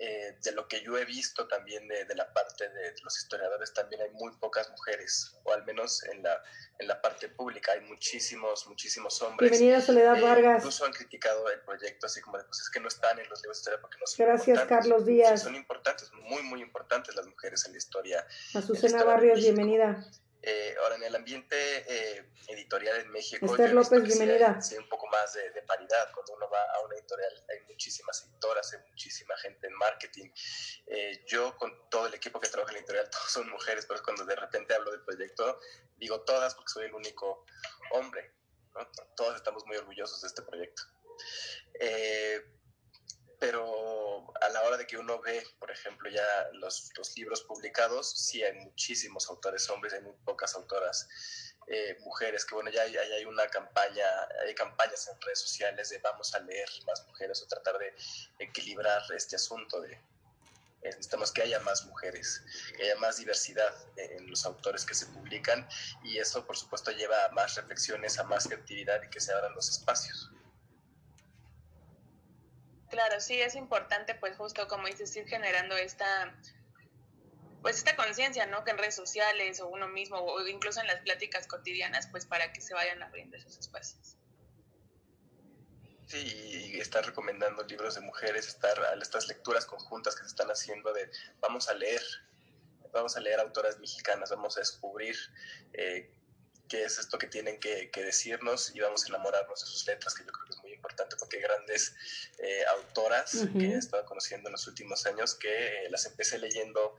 Eh, de lo que yo he visto también de, la parte de, los historiadores, también hay muy pocas mujeres, o al menos en la, en la parte pública hay muchísimos, muchísimos hombres. Bienvenida Soledad eh, Vargas. Incluso han criticado el proyecto, así como de pues que no están en los libros de historia porque no son Gracias, Carlos Díaz. son importantes, muy, muy importantes las mujeres en la historia. Azucena Barrios, bienvenida. Eh, ahora, en el ambiente eh, editorial en México, Esther López, bienvenida. Sí, un poco más de, paridad. Cuando uno va a una editorial, hay muchísimas editoras, hay muchísima gente en marketing. Eh, yo, con todo el equipo que trabaja en la editorial, todos son mujeres, pero cuando de repente hablo del proyecto, digo todas porque soy el único hombre. Todos estamos muy orgullosos de este proyecto. Pero a la hora de que uno ve, por ejemplo, ya los, libros publicados, sí hay muchísimos autores hombres, hay muy pocas autoras eh, mujeres, que bueno, ya hay, hay, una campaña, hay campañas en redes sociales de vamos a leer más mujeres o tratar de equilibrar este asunto de eh, necesitamos que haya más mujeres, que haya más diversidad en los autores que se publican y eso por supuesto lleva a más reflexiones, a más creatividad y que se abran los espacios. Claro, sí, es importante, pues justo como dices, ir generando esta, pues esta conciencia, ¿no? Que en redes sociales o uno mismo o incluso en las pláticas cotidianas, pues para que se vayan abriendo esos espacios. Sí, y estar recomendando libros de mujeres, estar estas lecturas conjuntas que se están haciendo de vamos a leer, vamos a leer autoras mexicanas, vamos a descubrir eh, qué es esto que tienen que, decirnos y vamos a enamorarnos de sus letras, que yo creo que es muy importante porque hay grandes eh, autoras que he estado conociendo en los últimos años que eh, las empecé leyendo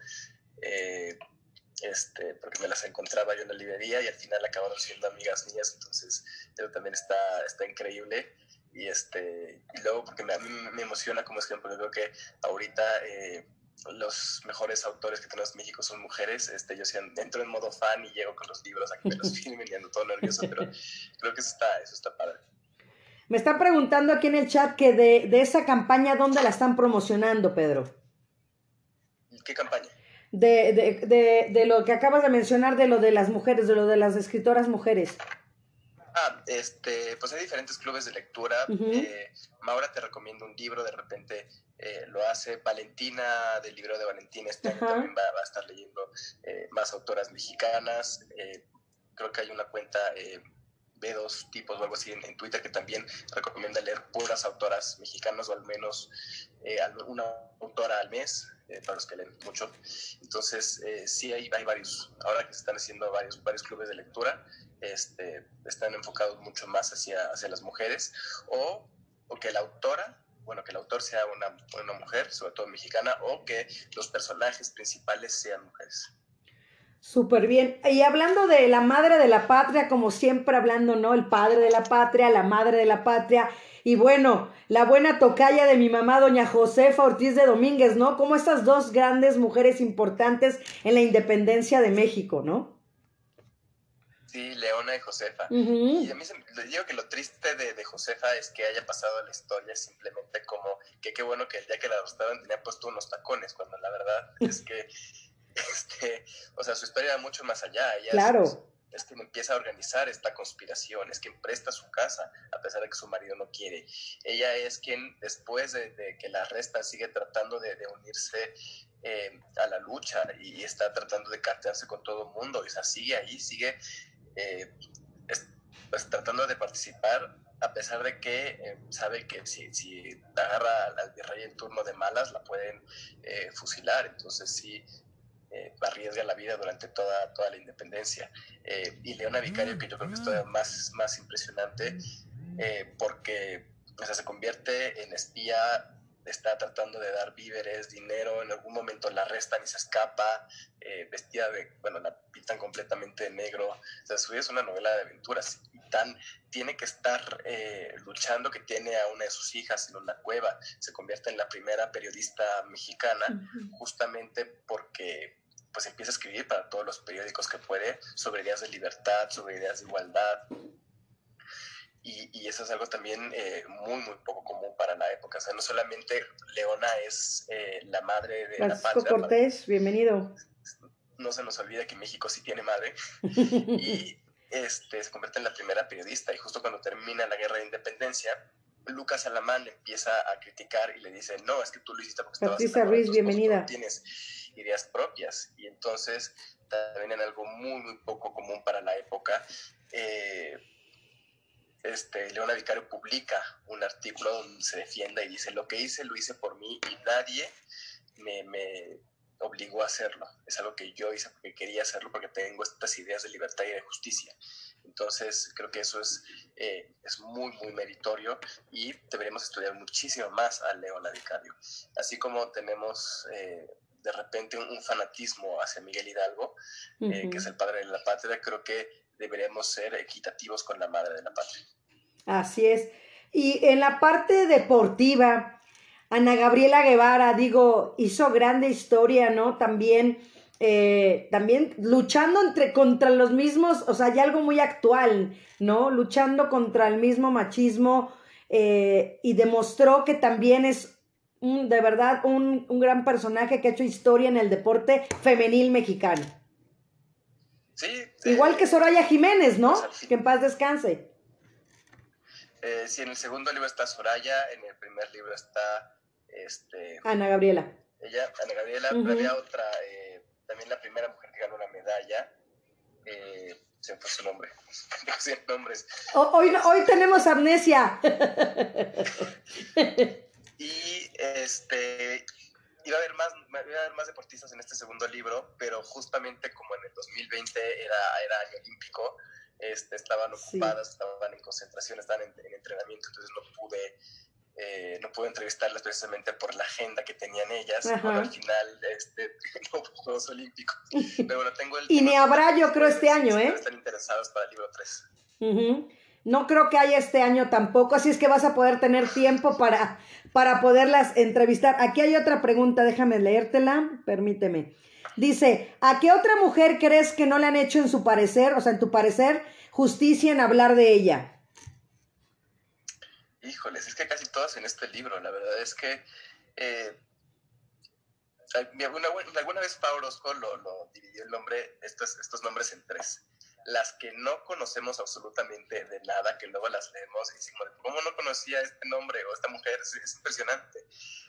eh, este, porque me las encontraba yo en la librería y al final acabaron siendo amigas mías, entonces eso también está, está increíble. Y, este, y luego porque me, a mí me emociona como ejemplo, creo que ahorita los mejores autores que tenemos en México son mujeres. Este, yo entro en modo fan y llego con los libros a que me los filmen y ando todo nervioso, pero creo que eso está, eso está padre. Me están preguntando aquí en el chat que de, de esa campaña, ¿dónde la están promocionando, Pedro? ¿Qué campaña? De, de, de, de, lo que acabas de mencionar, de lo de las mujeres, de lo de las escritoras mujeres. Ah, este, pues hay diferentes clubes de lectura. eh, Maura te recomiendo un libro, de repente eh, lo hace Valentina del libro de Valentina, este año también va, a estar leyendo eh, más autoras mexicanas. Eh, creo que hay una cuenta B2 tipos o algo así en, Twitter que también recomienda leer puras autoras mexicanas o al menos una autora al mes. para los que leen mucho. Entonces, sí hay, hay varios, ahora que se están haciendo varios, varios clubes de lectura, este, están enfocados mucho más hacia, hacia las mujeres, o, o que la autora bueno, que el autor sea una, mujer, sobre todo mexicana, o que los personajes principales sean mujeres. Súper bien. Y hablando de la madre de la patria, como siempre hablando, ¿no? El padre de la patria, la madre de la patria. Y bueno, la buena tocaya de mi mamá, doña Josefa Ortiz de Domínguez, ¿no? Como estas dos grandes mujeres importantes en la independencia de México, ¿no? Sí, Leona y Josefa. Y a mí se, le digo que lo triste de, de, Josefa es que haya pasado a la historia simplemente como que qué bueno que el día que la arrestaron tenía puesto unos tacones, cuando la verdad es que este, o sea, su historia va mucho más allá. Ella claro. Es, es, quien empieza a organizar esta conspiración, es quien presta su casa a pesar de que su marido no quiere. Ella es quien, después de, de que la arrestan, sigue tratando de, de unirse eh, a la lucha y está tratando de cartearse con todo el mundo. O sea, sigue ahí, sigue eh, es, pues, tratando de participar a pesar de que eh, sabe que si, si agarra al virrey en turno de malas, la pueden eh, fusilar. Entonces sí, eh, arriesga la vida durante toda, toda la independencia. Y Leona Vicario, que yo creo que es todavía más, más impresionante, porque o sea, se convierte en espía, está tratando de dar víveres, dinero, en algún momento la arrestan y se escapa, eh, vestida de, bueno, la pintan completamente de negro. O sea, su vida es una novela de aventuras y tan tiene que estar eh, luchando que tiene a una de sus hijas en una cueva. Se convierte en la primera periodista mexicana uh -huh. justamente porque pues empieza a escribir para todos los periódicos que puede sobre ideas de libertad, sobre ideas de igualdad. Y, y eso es algo también eh, muy, muy poco común para la época. O sea, no solamente Leona es eh, la madre de Francisco la patria. Cortés, bienvenido. No se nos olvida que México sí tiene madre. y este, se convierte en la primera periodista. Y justo cuando termina la guerra de independencia, Lucas Alamán empieza a criticar y le dice, no, es que tú lo hiciste porque estabas... Patricia Ruiz, bienvenida. Tienes ideas propias. Y entonces, también en algo muy, muy poco común para la época, eh, este, Leona Vicario publica un artículo donde se defienda y dice, lo que hice lo hice por mí y nadie me, me obligó a hacerlo. Es algo que yo hice porque quería hacerlo, porque tengo estas ideas de libertad y de justicia. Entonces, creo que eso es, eh, es muy, muy meritorio y deberíamos estudiar muchísimo más a Leona Vicario. Así como tenemos eh, de repente un, un, fanatismo hacia Miguel Hidalgo, uh -huh. eh, que es el padre de la patria, creo que deberíamos ser equitativos con la madre de la patria. Así es. Y en la parte deportiva, Ana Gabriela Guevara, digo, hizo grande historia, ¿no? También, eh, también luchando entre, contra los mismos, o sea, hay algo muy actual, ¿no? Luchando contra el mismo machismo eh, y demostró que también es de verdad un, un gran personaje que ha hecho historia en el deporte femenil mexicano. Sí, Igual eh, que Soraya Jiménez, ¿no? Que en paz descanse. Eh, sí, en el segundo libro está Soraya, en el primer libro está este, Ana Gabriela. Ella, Ana Gabriela, uh -huh. pero había otra, eh, también la primera mujer que ganó una medalla, eh, se fue su nombre, nombres. Hoy, hoy tenemos amnesia. y este, iba a haber más iba a haber más deportistas en este segundo libro pero justamente como en el 2020 era, era año olímpico este, estaban ocupadas sí. estaban en concentración estaban en, en entrenamiento entonces no pude eh, no pude entrevistarlas precisamente por la agenda que tenían ellas al final este, no Juegos Olímpicos pero bueno tengo el y ni habrá yo creo este año ¿eh? están interesados para el libro 3 uh -huh. No creo que haya este año tampoco, así es que vas a poder tener tiempo para, para poderlas entrevistar. Aquí hay otra pregunta, déjame leértela, permíteme. Dice, ¿a qué otra mujer crees que no le han hecho en su parecer, o sea, en tu parecer, justicia en hablar de ella? Híjoles, es que casi todas en este libro, la verdad es que eh, alguna, alguna, vez Pablo Orozco lo, lo, dividió el nombre, estos, estos nombres en tres las que no conocemos absolutamente de nada, que luego las leemos y decimos, ¿cómo no conocía este nombre o esta mujer? Es, es impresionante.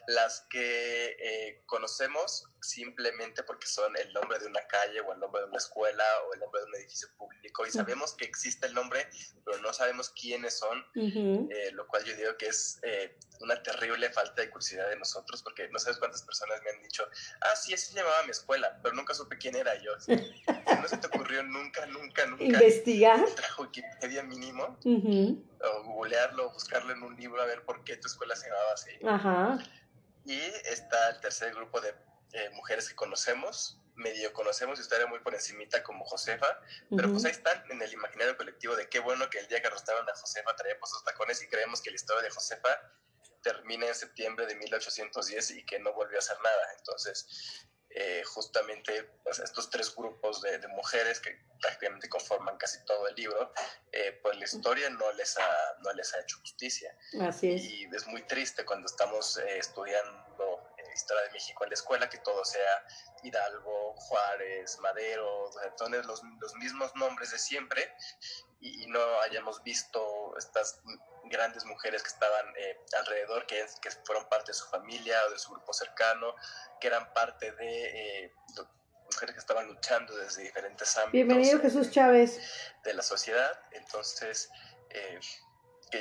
Las que eh, conocemos simplemente porque son el nombre de una calle o el nombre de una escuela o el nombre de un edificio público y sabemos que existe el nombre, pero no sabemos quiénes son, eh, lo cual yo digo que es eh, una terrible falta de curiosidad de nosotros, porque no sabes cuántas personas me han dicho, ah, sí, así se llamaba mi escuela, pero nunca supe quién era yo. no se te ocurrió nunca, nunca, nunca investigar. Wikipedia mínimo, o googlearlo, buscarlo en un libro a ver por qué tu escuela se llamaba así. Ajá. Y está el tercer grupo de eh, mujeres que conocemos, medio conocemos su historia muy por encimita como Josefa, pero pues ahí están en el imaginario colectivo de qué bueno que el día que arrestaron a Josefa traíamos esos tacones y creemos que la historia de Josefa termina en septiembre de 1810 y que no volvió a hacer nada. Entonces, eh, justamente pues, estos tres grupos de, mujeres que prácticamente conforman casi todo el libro, eh, pues la historia no les, ha, no les ha hecho justicia. Así es. Y es muy triste cuando estamos eh, estudiando historia de México en la escuela, que todo sea Hidalgo, Juárez, Madero, entonces los, los mismos nombres de siempre y, no hayamos visto estas grandes mujeres que estaban eh, alrededor, que, que fueron parte de su familia o de su grupo cercano, que eran parte de eh, mujeres que estaban luchando desde diferentes ámbitos. Bienvenido Jesús Chávez. De la sociedad. Entonces, eh,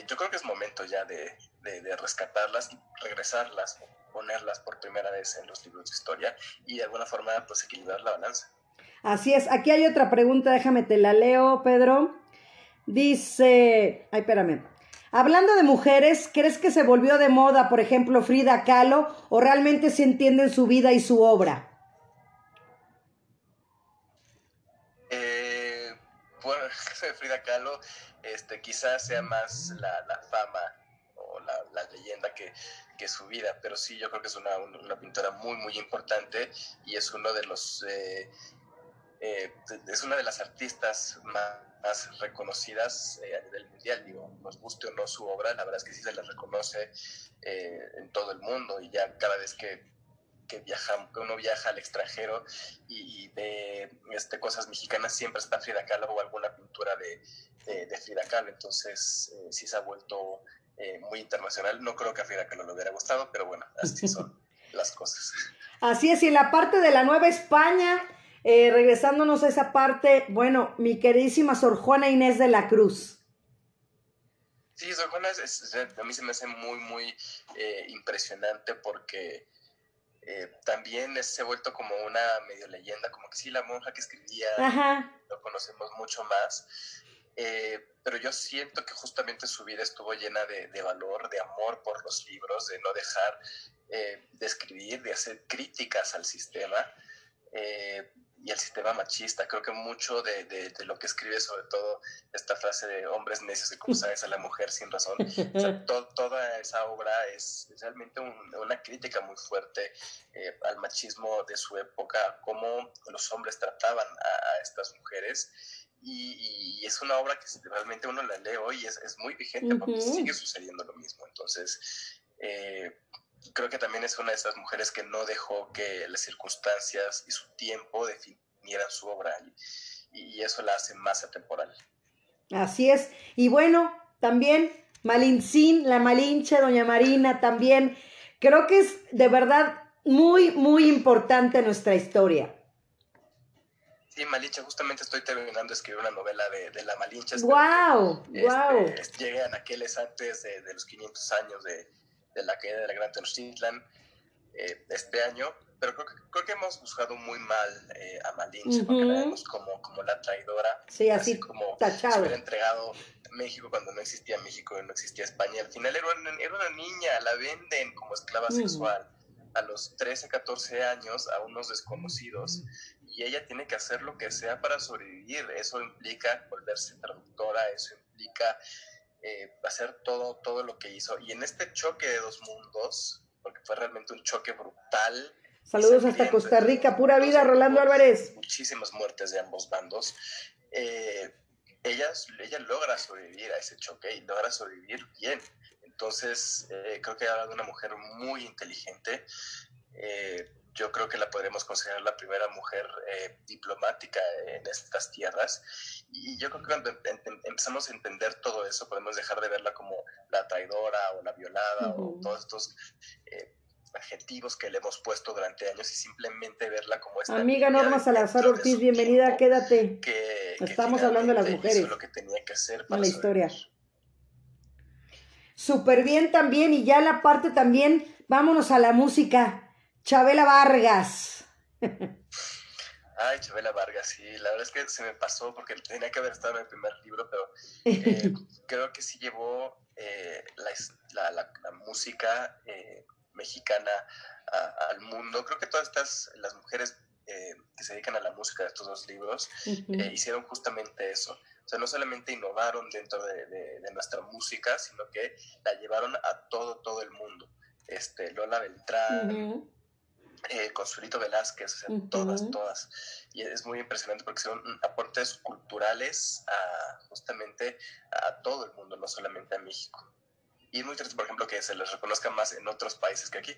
yo creo que es momento ya de, de, de rescatarlas y regresarlas ponerlas por primera vez en los libros de historia y de alguna forma pues equilibrar la balanza. Así es, aquí hay otra pregunta, déjame te la leo, Pedro. Dice, ay, espérame. Hablando de mujeres, ¿crees que se volvió de moda, por ejemplo, Frida Kahlo, o realmente se entienden su vida y su obra? Eh, bueno, Frida Kahlo, este, quizás sea más la, la fama leyenda que, que, su vida, pero sí, yo creo que es una, una pintora muy, muy importante y es uno de los... Eh, eh, es una de las artistas más, reconocidas eh, nivel mundial, digo, nos guste o no su obra, la verdad es que sí se la reconoce en todo el mundo y ya cada vez que, que, viaja, uno viaja al extranjero y, ve este, cosas mexicanas, siempre está Frida Kahlo o alguna pintura de, de, Frida Kahlo, entonces sí se ha vuelto eh, muy internacional. No creo que a Frida que no le hubiera gustado, pero bueno, así son las cosas. Así es, y en la parte de la Nueva España, eh, regresándonos a esa parte, bueno, mi queridísima Sor Juana Inés de la Cruz. Sí, Sor Juana es, a mí se me hace muy, muy eh, impresionante porque también se ha vuelto como una medio leyenda, como que sí, la monja que escribía, lo conocemos mucho más, eh, pero yo siento que justamente su vida estuvo llena de, valor, de amor por los libros, de no dejar eh, de escribir, de hacer críticas al sistema eh, y al sistema machista. Creo que mucho de, lo que escribe, sobre todo esta frase de hombres necios y cruzados a la mujer sin razón, toda esa obra es, realmente una crítica muy fuerte al machismo de su época, cómo los hombres trataban a estas mujeres y, es una obra que realmente uno la lee hoy y es, es muy vigente porque sigue sucediendo lo mismo. Entonces, eh, creo que también es una de esas mujeres que no dejó que las circunstancias y su tiempo definieran su obra y, y eso la hace más atemporal. Así es. Y bueno, también Malincín, la Malinche, Doña Marina, también creo que es de verdad muy, muy importante nuestra historia. Sí, Malinche, justamente estoy terminando de escribir una novela de, la Malinche. ¡Wow! ¡Wow! Este, llegan aquellos antes de, los 500 años de, la caída de la Gran Tenochtitlan eh, este año, pero creo que, creo que hemos buscado muy mal eh, a Malinche, porque la vemos como, como la traidora. Sí, así, como tachado. se hubiera entregado México cuando no existía México y no existía España. Al final era una, era una niña, la venden como esclava sexual a los 13, 14 años a unos desconocidos y ella tiene que hacer lo que sea para sobrevivir. Eso implica volverse traductora, eso implica eh, hacer todo, todo lo que hizo. Y en este choque de dos mundos, porque fue realmente un choque brutal. Saludos hasta Costa Rica, pura vida, Rolando Álvarez. Muchísimas muertes de ambos bandos. Eh, ella, ella logra sobrevivir a ese choque y logra sobrevivir bien. Entonces, eh, creo que habla de una mujer muy inteligente. Eh, yo creo que la podremos considerar la primera mujer eh, diplomática en estas tierras. Y yo creo que cuando empezamos a entender todo eso, podemos dejar de verla como la traidora o la violada o todos estos adjetivos que le hemos puesto durante años y simplemente verla como esta amiga Norma Salazar Ortiz bienvenida quédate. que, estamos hablando de las mujeres lo que tenía que hacer para la historia. Súper bien también y ya la parte también vámonos a la música Chabela Vargas Ay, Chabela Vargas, sí, la verdad es que se me pasó porque tenía que haber estado en el primer libro, pero eh, creo que sí llevó eh, la, la, la, música eh, mexicana al mundo. Creo que todas estas, las mujeres que se dedican a la música de estos dos libros, hicieron justamente eso. O sea, no solamente innovaron dentro de, de, nuestra música, sino que la llevaron a todo, todo el mundo. Este, Lola Beltrán, eh, Consuelito Velázquez, o sea, todas, todas. Y es muy impresionante porque son aportes culturales a, justamente a todo el mundo, no solamente a México. Y es muy interesante, por ejemplo, que se les reconozca más en otros países que aquí.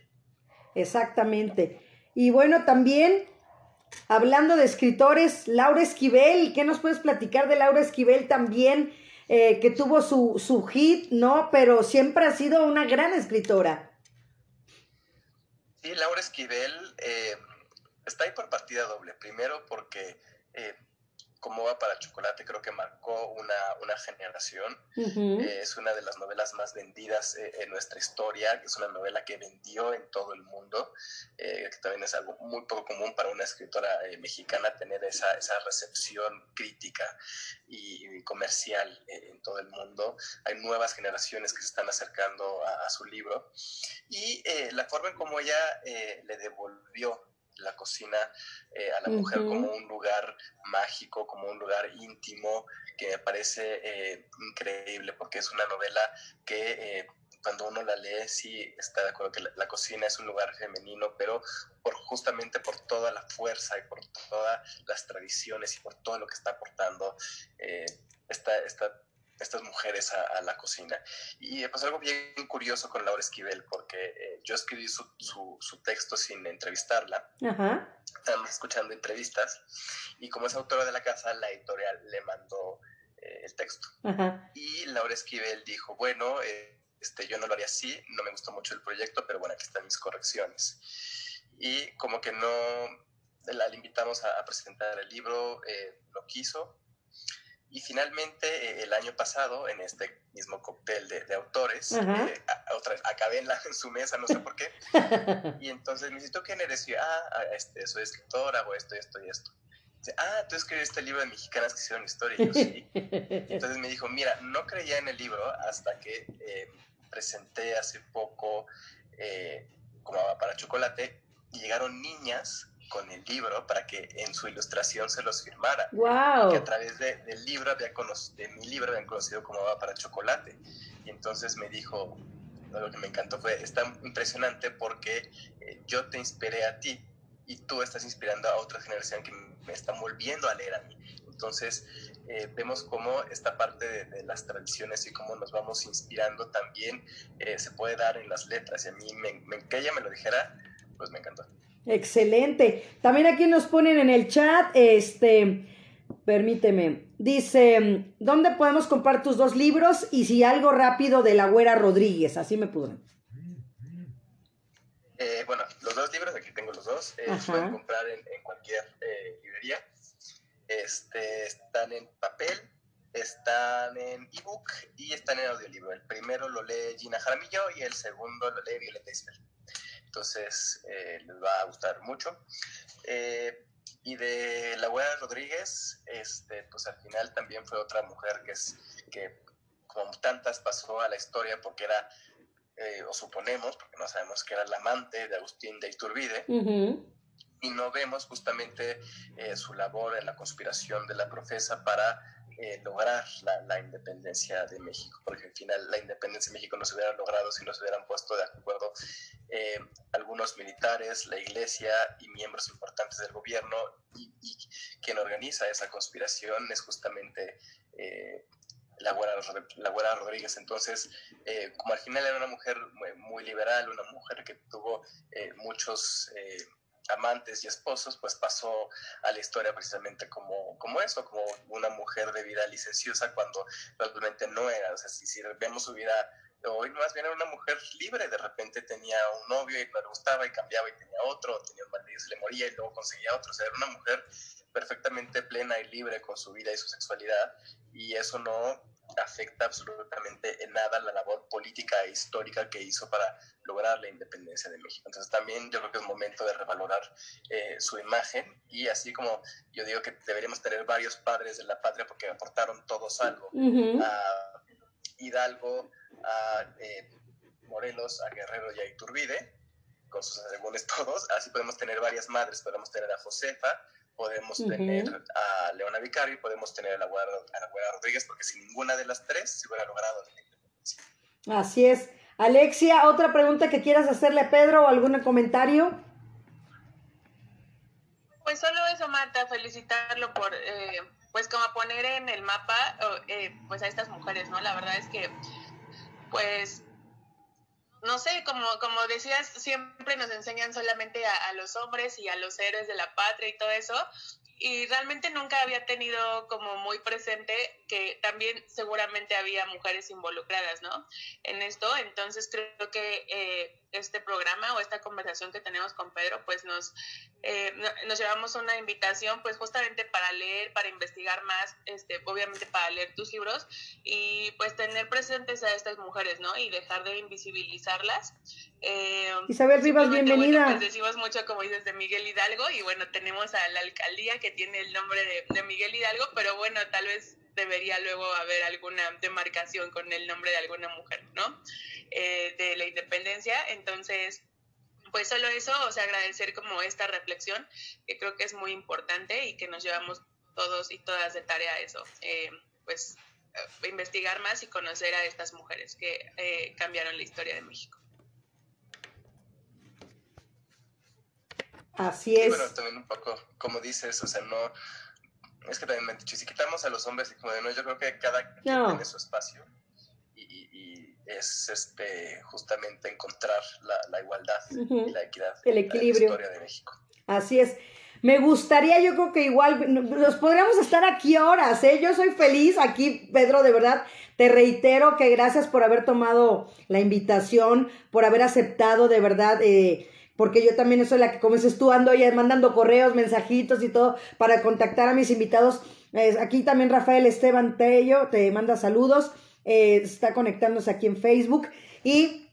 Exactamente. Y bueno, también hablando de escritores, Laura Esquivel, ¿qué nos puedes platicar de Laura Esquivel también? Eh, que tuvo su, su hit, ¿no? Pero siempre ha sido una gran escritora. Sí, Laura Esquivel eh, está ahí por partida doble. Primero porque eh, como va para chocolate creo que marcó una, una generación. Eh, es una de las novelas más vendidas en nuestra historia. Es una novela que vendió en todo el mundo, que también es algo muy poco común para una escritora mexicana tener esa, esa recepción crítica y, comercial en todo el mundo. Hay nuevas generaciones que se están acercando a, a su libro. Y la forma en cómo ella le devolvió la cocina eh, a la mujer como un lugar mágico, como un lugar íntimo, que me parece eh, increíble porque es una novela que eh, cuando uno la lee sí está de acuerdo que la, cocina es un lugar femenino, pero por justamente por toda la fuerza y por todas las tradiciones y por todo lo que está aportando esta, esta estas mujeres a, la cocina. Y pasó algo bien curioso con Laura Esquivel, porque eh, yo escribí su, su, texto sin entrevistarla. Estábamos escuchando entrevistas y como es autora de la casa, la editorial le mandó eh, el texto. Y Laura Esquivel dijo, bueno, eh, este, yo no lo haría así, no me gustó mucho el proyecto, pero bueno, aquí están mis correcciones. Y como que no, la, invitamos a, a presentar el libro, lo quiso, y finalmente, eh, el año pasado, en este mismo cóctel de, autores, eh, otra vez, acabé en, la, en su mesa, no sé por qué. y entonces me dice, ¿tú quién eres? Y ah, ah, este, soy escritora, hago esto, esto y esto. Dice, ah, tú escribiste este libro de mexicanas que hicieron historia. Y yo sí. entonces me dijo, mira, no creía en el libro hasta que eh, presenté hace poco como para chocolate y llegaron niñas con el libro para que en su ilustración se los firmara. Wow. Que a través de, del libro había de mi libro habían conocido como va para chocolate. Y entonces me dijo, lo que me encantó fue, está impresionante porque eh, yo te inspiré a ti y tú estás inspirando a otra generación que me están volviendo a leer a mí. Entonces, eh, vemos cómo esta parte de, las tradiciones y cómo nos vamos inspirando también eh, se puede dar en las letras. Y a mí, me, que ella me lo dijera, pues me encantó. Excelente. También aquí nos ponen en el chat, este, permíteme, dice, ¿dónde podemos comprar tus dos libros? Y si algo rápido de la Güera Rodríguez, así me pudren. Eh, bueno, los dos libros, aquí tengo los dos, eh, se pueden comprar en, cualquier eh, librería. Este, están en papel, están en ebook y están en audiolibro. El primero lo lee Gina Jaramillo y el segundo lo lee Violeta Isbel entonces eh, les va a gustar mucho. Eh, y de la abuela Rodríguez, este, pues al final también fue otra mujer que, es, que como tantas pasó a la historia porque era, eh, o suponemos, porque no sabemos que era la amante de Agustín de Iturbide, y no vemos justamente su labor en la conspiración de la profesa para eh, lograr la, independencia de México, porque al final la independencia de México no se hubiera logrado si no se hubieran puesto de acuerdo eh, algunos militares, la iglesia y miembros importantes del gobierno y, quien organiza esa conspiración es justamente eh, la güera, la Rodríguez. Entonces, como al final era una mujer muy, muy liberal, una mujer que tuvo muchos amantes y esposos, pues pasó a la historia precisamente como, como eso, como una mujer de vida licenciosa cuando realmente no era. O sea, si, vemos su vida hoy más bien era una mujer libre, de repente tenía un novio y no le gustaba y cambiaba y tenía otro, tenía un marido y se le moría y luego conseguía otro, o sea, era una mujer perfectamente plena y libre con su vida y su sexualidad y eso no afecta absolutamente en nada la labor política e histórica que hizo para lograr la independencia de México. Entonces también yo creo que es momento de revalorar eh, su imagen y así como yo digo que deberíamos tener varios padres de la patria porque aportaron todos algo. A Hidalgo, a eh, Morelos, a Guerrero y a Iturbide, con sus asegúnes todos. Así podemos tener varias madres, podemos tener a Josefa, podemos tener a Leona Vicari, podemos tener a la Guerra, Rodríguez, porque sin ninguna de las tres se hubiera logrado la independencia. Así es. Alexia, ¿otra pregunta que quieras hacerle a Pedro o algún comentario? Pues solo eso, Marta, felicitarlo por, eh, pues como poner en el mapa, eh, pues a estas mujeres, ¿no? La verdad es que, pues no sé, como, como decías, siempre nos enseñan solamente a, los hombres y a los héroes de la patria y todo eso, y realmente nunca había tenido como muy presente que también seguramente había mujeres involucradas, ¿no? En esto, entonces creo que eh, este programa o esta conversación que tenemos con Pedro, pues nos, eh, nos llevamos una invitación, pues justamente para leer, para investigar más, este, obviamente para leer tus libros y pues tener presentes a estas mujeres, ¿no? Y dejar de invisibilizarlas. Eh, Isabel Rivas, bienvenida. pues decimos mucho, como dices, de Miguel Hidalgo y bueno, tenemos a la alcaldía que tiene el nombre de, Miguel Hidalgo, pero bueno, tal vez debería luego haber alguna demarcación con el nombre de alguna mujer, ¿no? Eh, de la independencia. Entonces, pues solo eso, o sea, agradecer como esta reflexión, que creo que es muy importante y que nos llevamos todos y todas de tarea a eso. Eh, pues eh, investigar más y conocer a estas mujeres que cambiaron la historia de México. Así es. bueno, también un poco, como dices, o sea, no, es que también me han dicho, si quitamos a los hombres, como de, no, yo creo que cada quien tiene su espacio y, y, es este justamente encontrar la, la igualdad y la equidad el equilibrio. la historia de México. Así es. Me gustaría, yo creo que igual, nos podríamos estar aquí horas, ¿eh? Yo soy feliz aquí, Pedro, de verdad. Te reitero que gracias por haber tomado la invitación, por haber aceptado de verdad eh, porque yo también soy la que, como dices tú, ando ya mandando correos, mensajitos y todo para contactar a mis invitados. aquí también Rafael Esteban Tello te manda saludos, eh, está conectándose aquí en Facebook y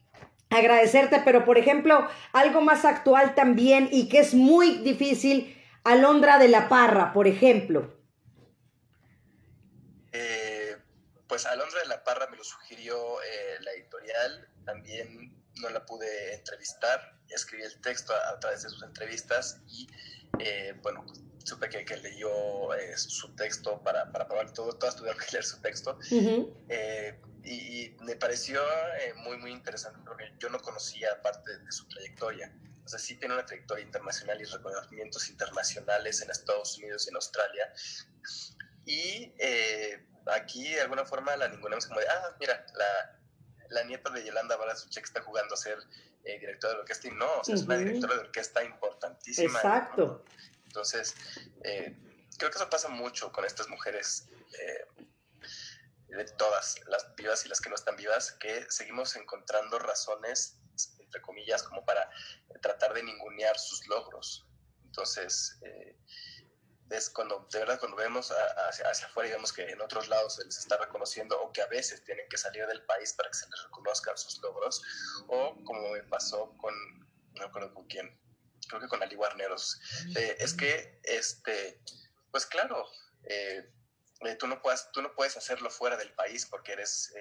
agradecerte, pero por ejemplo, algo más actual también y que es muy difícil, Alondra de la Parra, por ejemplo. Eh, pues Alondra de la Parra me lo sugirió eh, la editorial, también no la pude entrevistar, escribí el texto a, través de sus entrevistas y eh, bueno, supe que, que leyó eh, su texto para, para probar todo, todas tuvieron que leer su texto eh, y, me pareció muy muy interesante porque yo no conocía parte de su trayectoria. O sea, sí tiene una trayectoria internacional y reconocimientos internacionales en Estados Unidos y en Australia. Y aquí de alguna forma la ninguna es como de, ah, mira, la, la nieta de Yolanda que está jugando a ser eh, directora de orquesta y no, o sea, es una directora de orquesta importantísima. Exacto. Entonces, eh, creo que eso pasa mucho con estas mujeres, eh, de todas, las vivas y las que no están vivas, que seguimos encontrando razones, entre comillas, como para tratar de ningunear sus logros. Entonces, es cuando, de verdad, cuando vemos hacia, hacia, afuera y vemos que en otros lados se les está reconociendo o que a veces tienen que salir del país para que se les reconozcan sus logros, o como me pasó con, no recuerdo con quién, creo que con Ali Guarneros, eh, es que, este, pues claro, eh, eh, tú, no puedes, tú no puedes hacerlo fuera del país porque eres,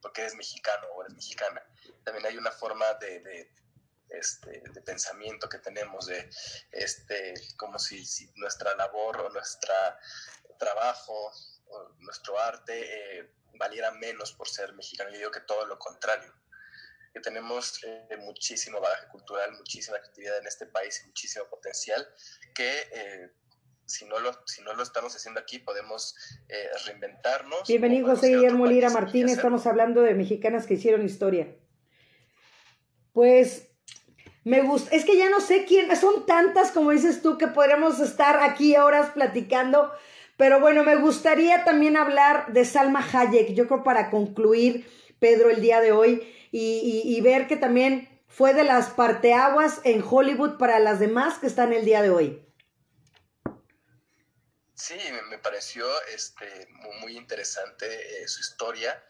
porque eres mexicano o eres mexicana. También hay una forma de este, de pensamiento que tenemos, de este, como si, nuestra labor o nuestro trabajo o nuestro arte eh, valiera menos por ser mexicano. Yo digo que todo lo contrario, que tenemos eh, muchísimo bagaje cultural, muchísima actividad en este país y muchísimo potencial que... Eh, si no, lo, si no lo estamos haciendo aquí, podemos reinventarnos. Bienvenido, José Guillermo Lira Martínez. Estamos hablando de mexicanas que hicieron historia. Pues me gusta, es que ya no sé quién, son tantas como dices tú que podríamos estar aquí horas platicando, pero bueno, me gustaría también hablar de Salma Hayek, yo creo para concluir, Pedro, el día de hoy y, ver que también fue de las parteaguas en Hollywood para las demás que están el día de hoy. Sí, me pareció este, muy, interesante eh, su historia.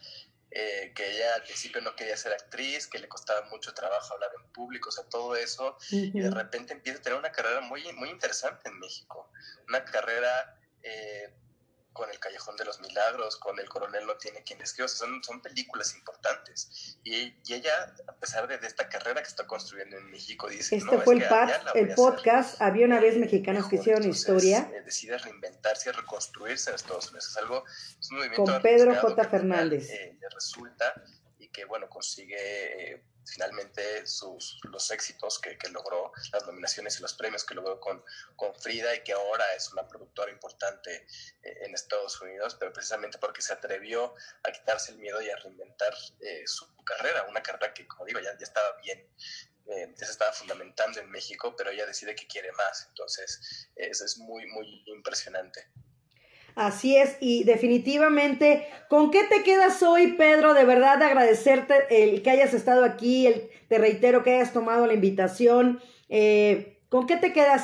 Eh, que ella al principio no quería ser actriz, que le costaba mucho trabajo hablar en público, o sea, todo eso, y de repente empieza a tener una carrera muy, muy interesante en México, una carrera eh, con El Callejón de los Milagros, con El Coronel no tiene quien escriba, son, son películas importantes. Y, ella, a pesar de, esta carrera que está construyendo en México, dice... Este fue el, el podcast, había una vez mexicanos que hicieron historia. Eh, decide reinventarse y reconstruirse en Estados Unidos. Es algo, es un movimiento... Con Pedro J. Fernández. Eh, le resulta y que, bueno, consigue... Eh, finalmente sus, los éxitos que, que, logró, las nominaciones y los premios que logró con, con Frida y que ahora es una productora importante eh, en Estados Unidos, pero precisamente porque se atrevió a quitarse el miedo y a reinventar eh, su carrera, una carrera que, como digo, ya, ya estaba bien, eh, ya se estaba fundamentando en México, pero ella decide que quiere más, entonces eso es muy, muy impresionante. Así es, y definitivamente, ¿con qué te quedas hoy, Pedro? De verdad agradecerte el que hayas estado aquí, el, te reitero que hayas tomado la invitación. Eh, ¿Con qué te quedas?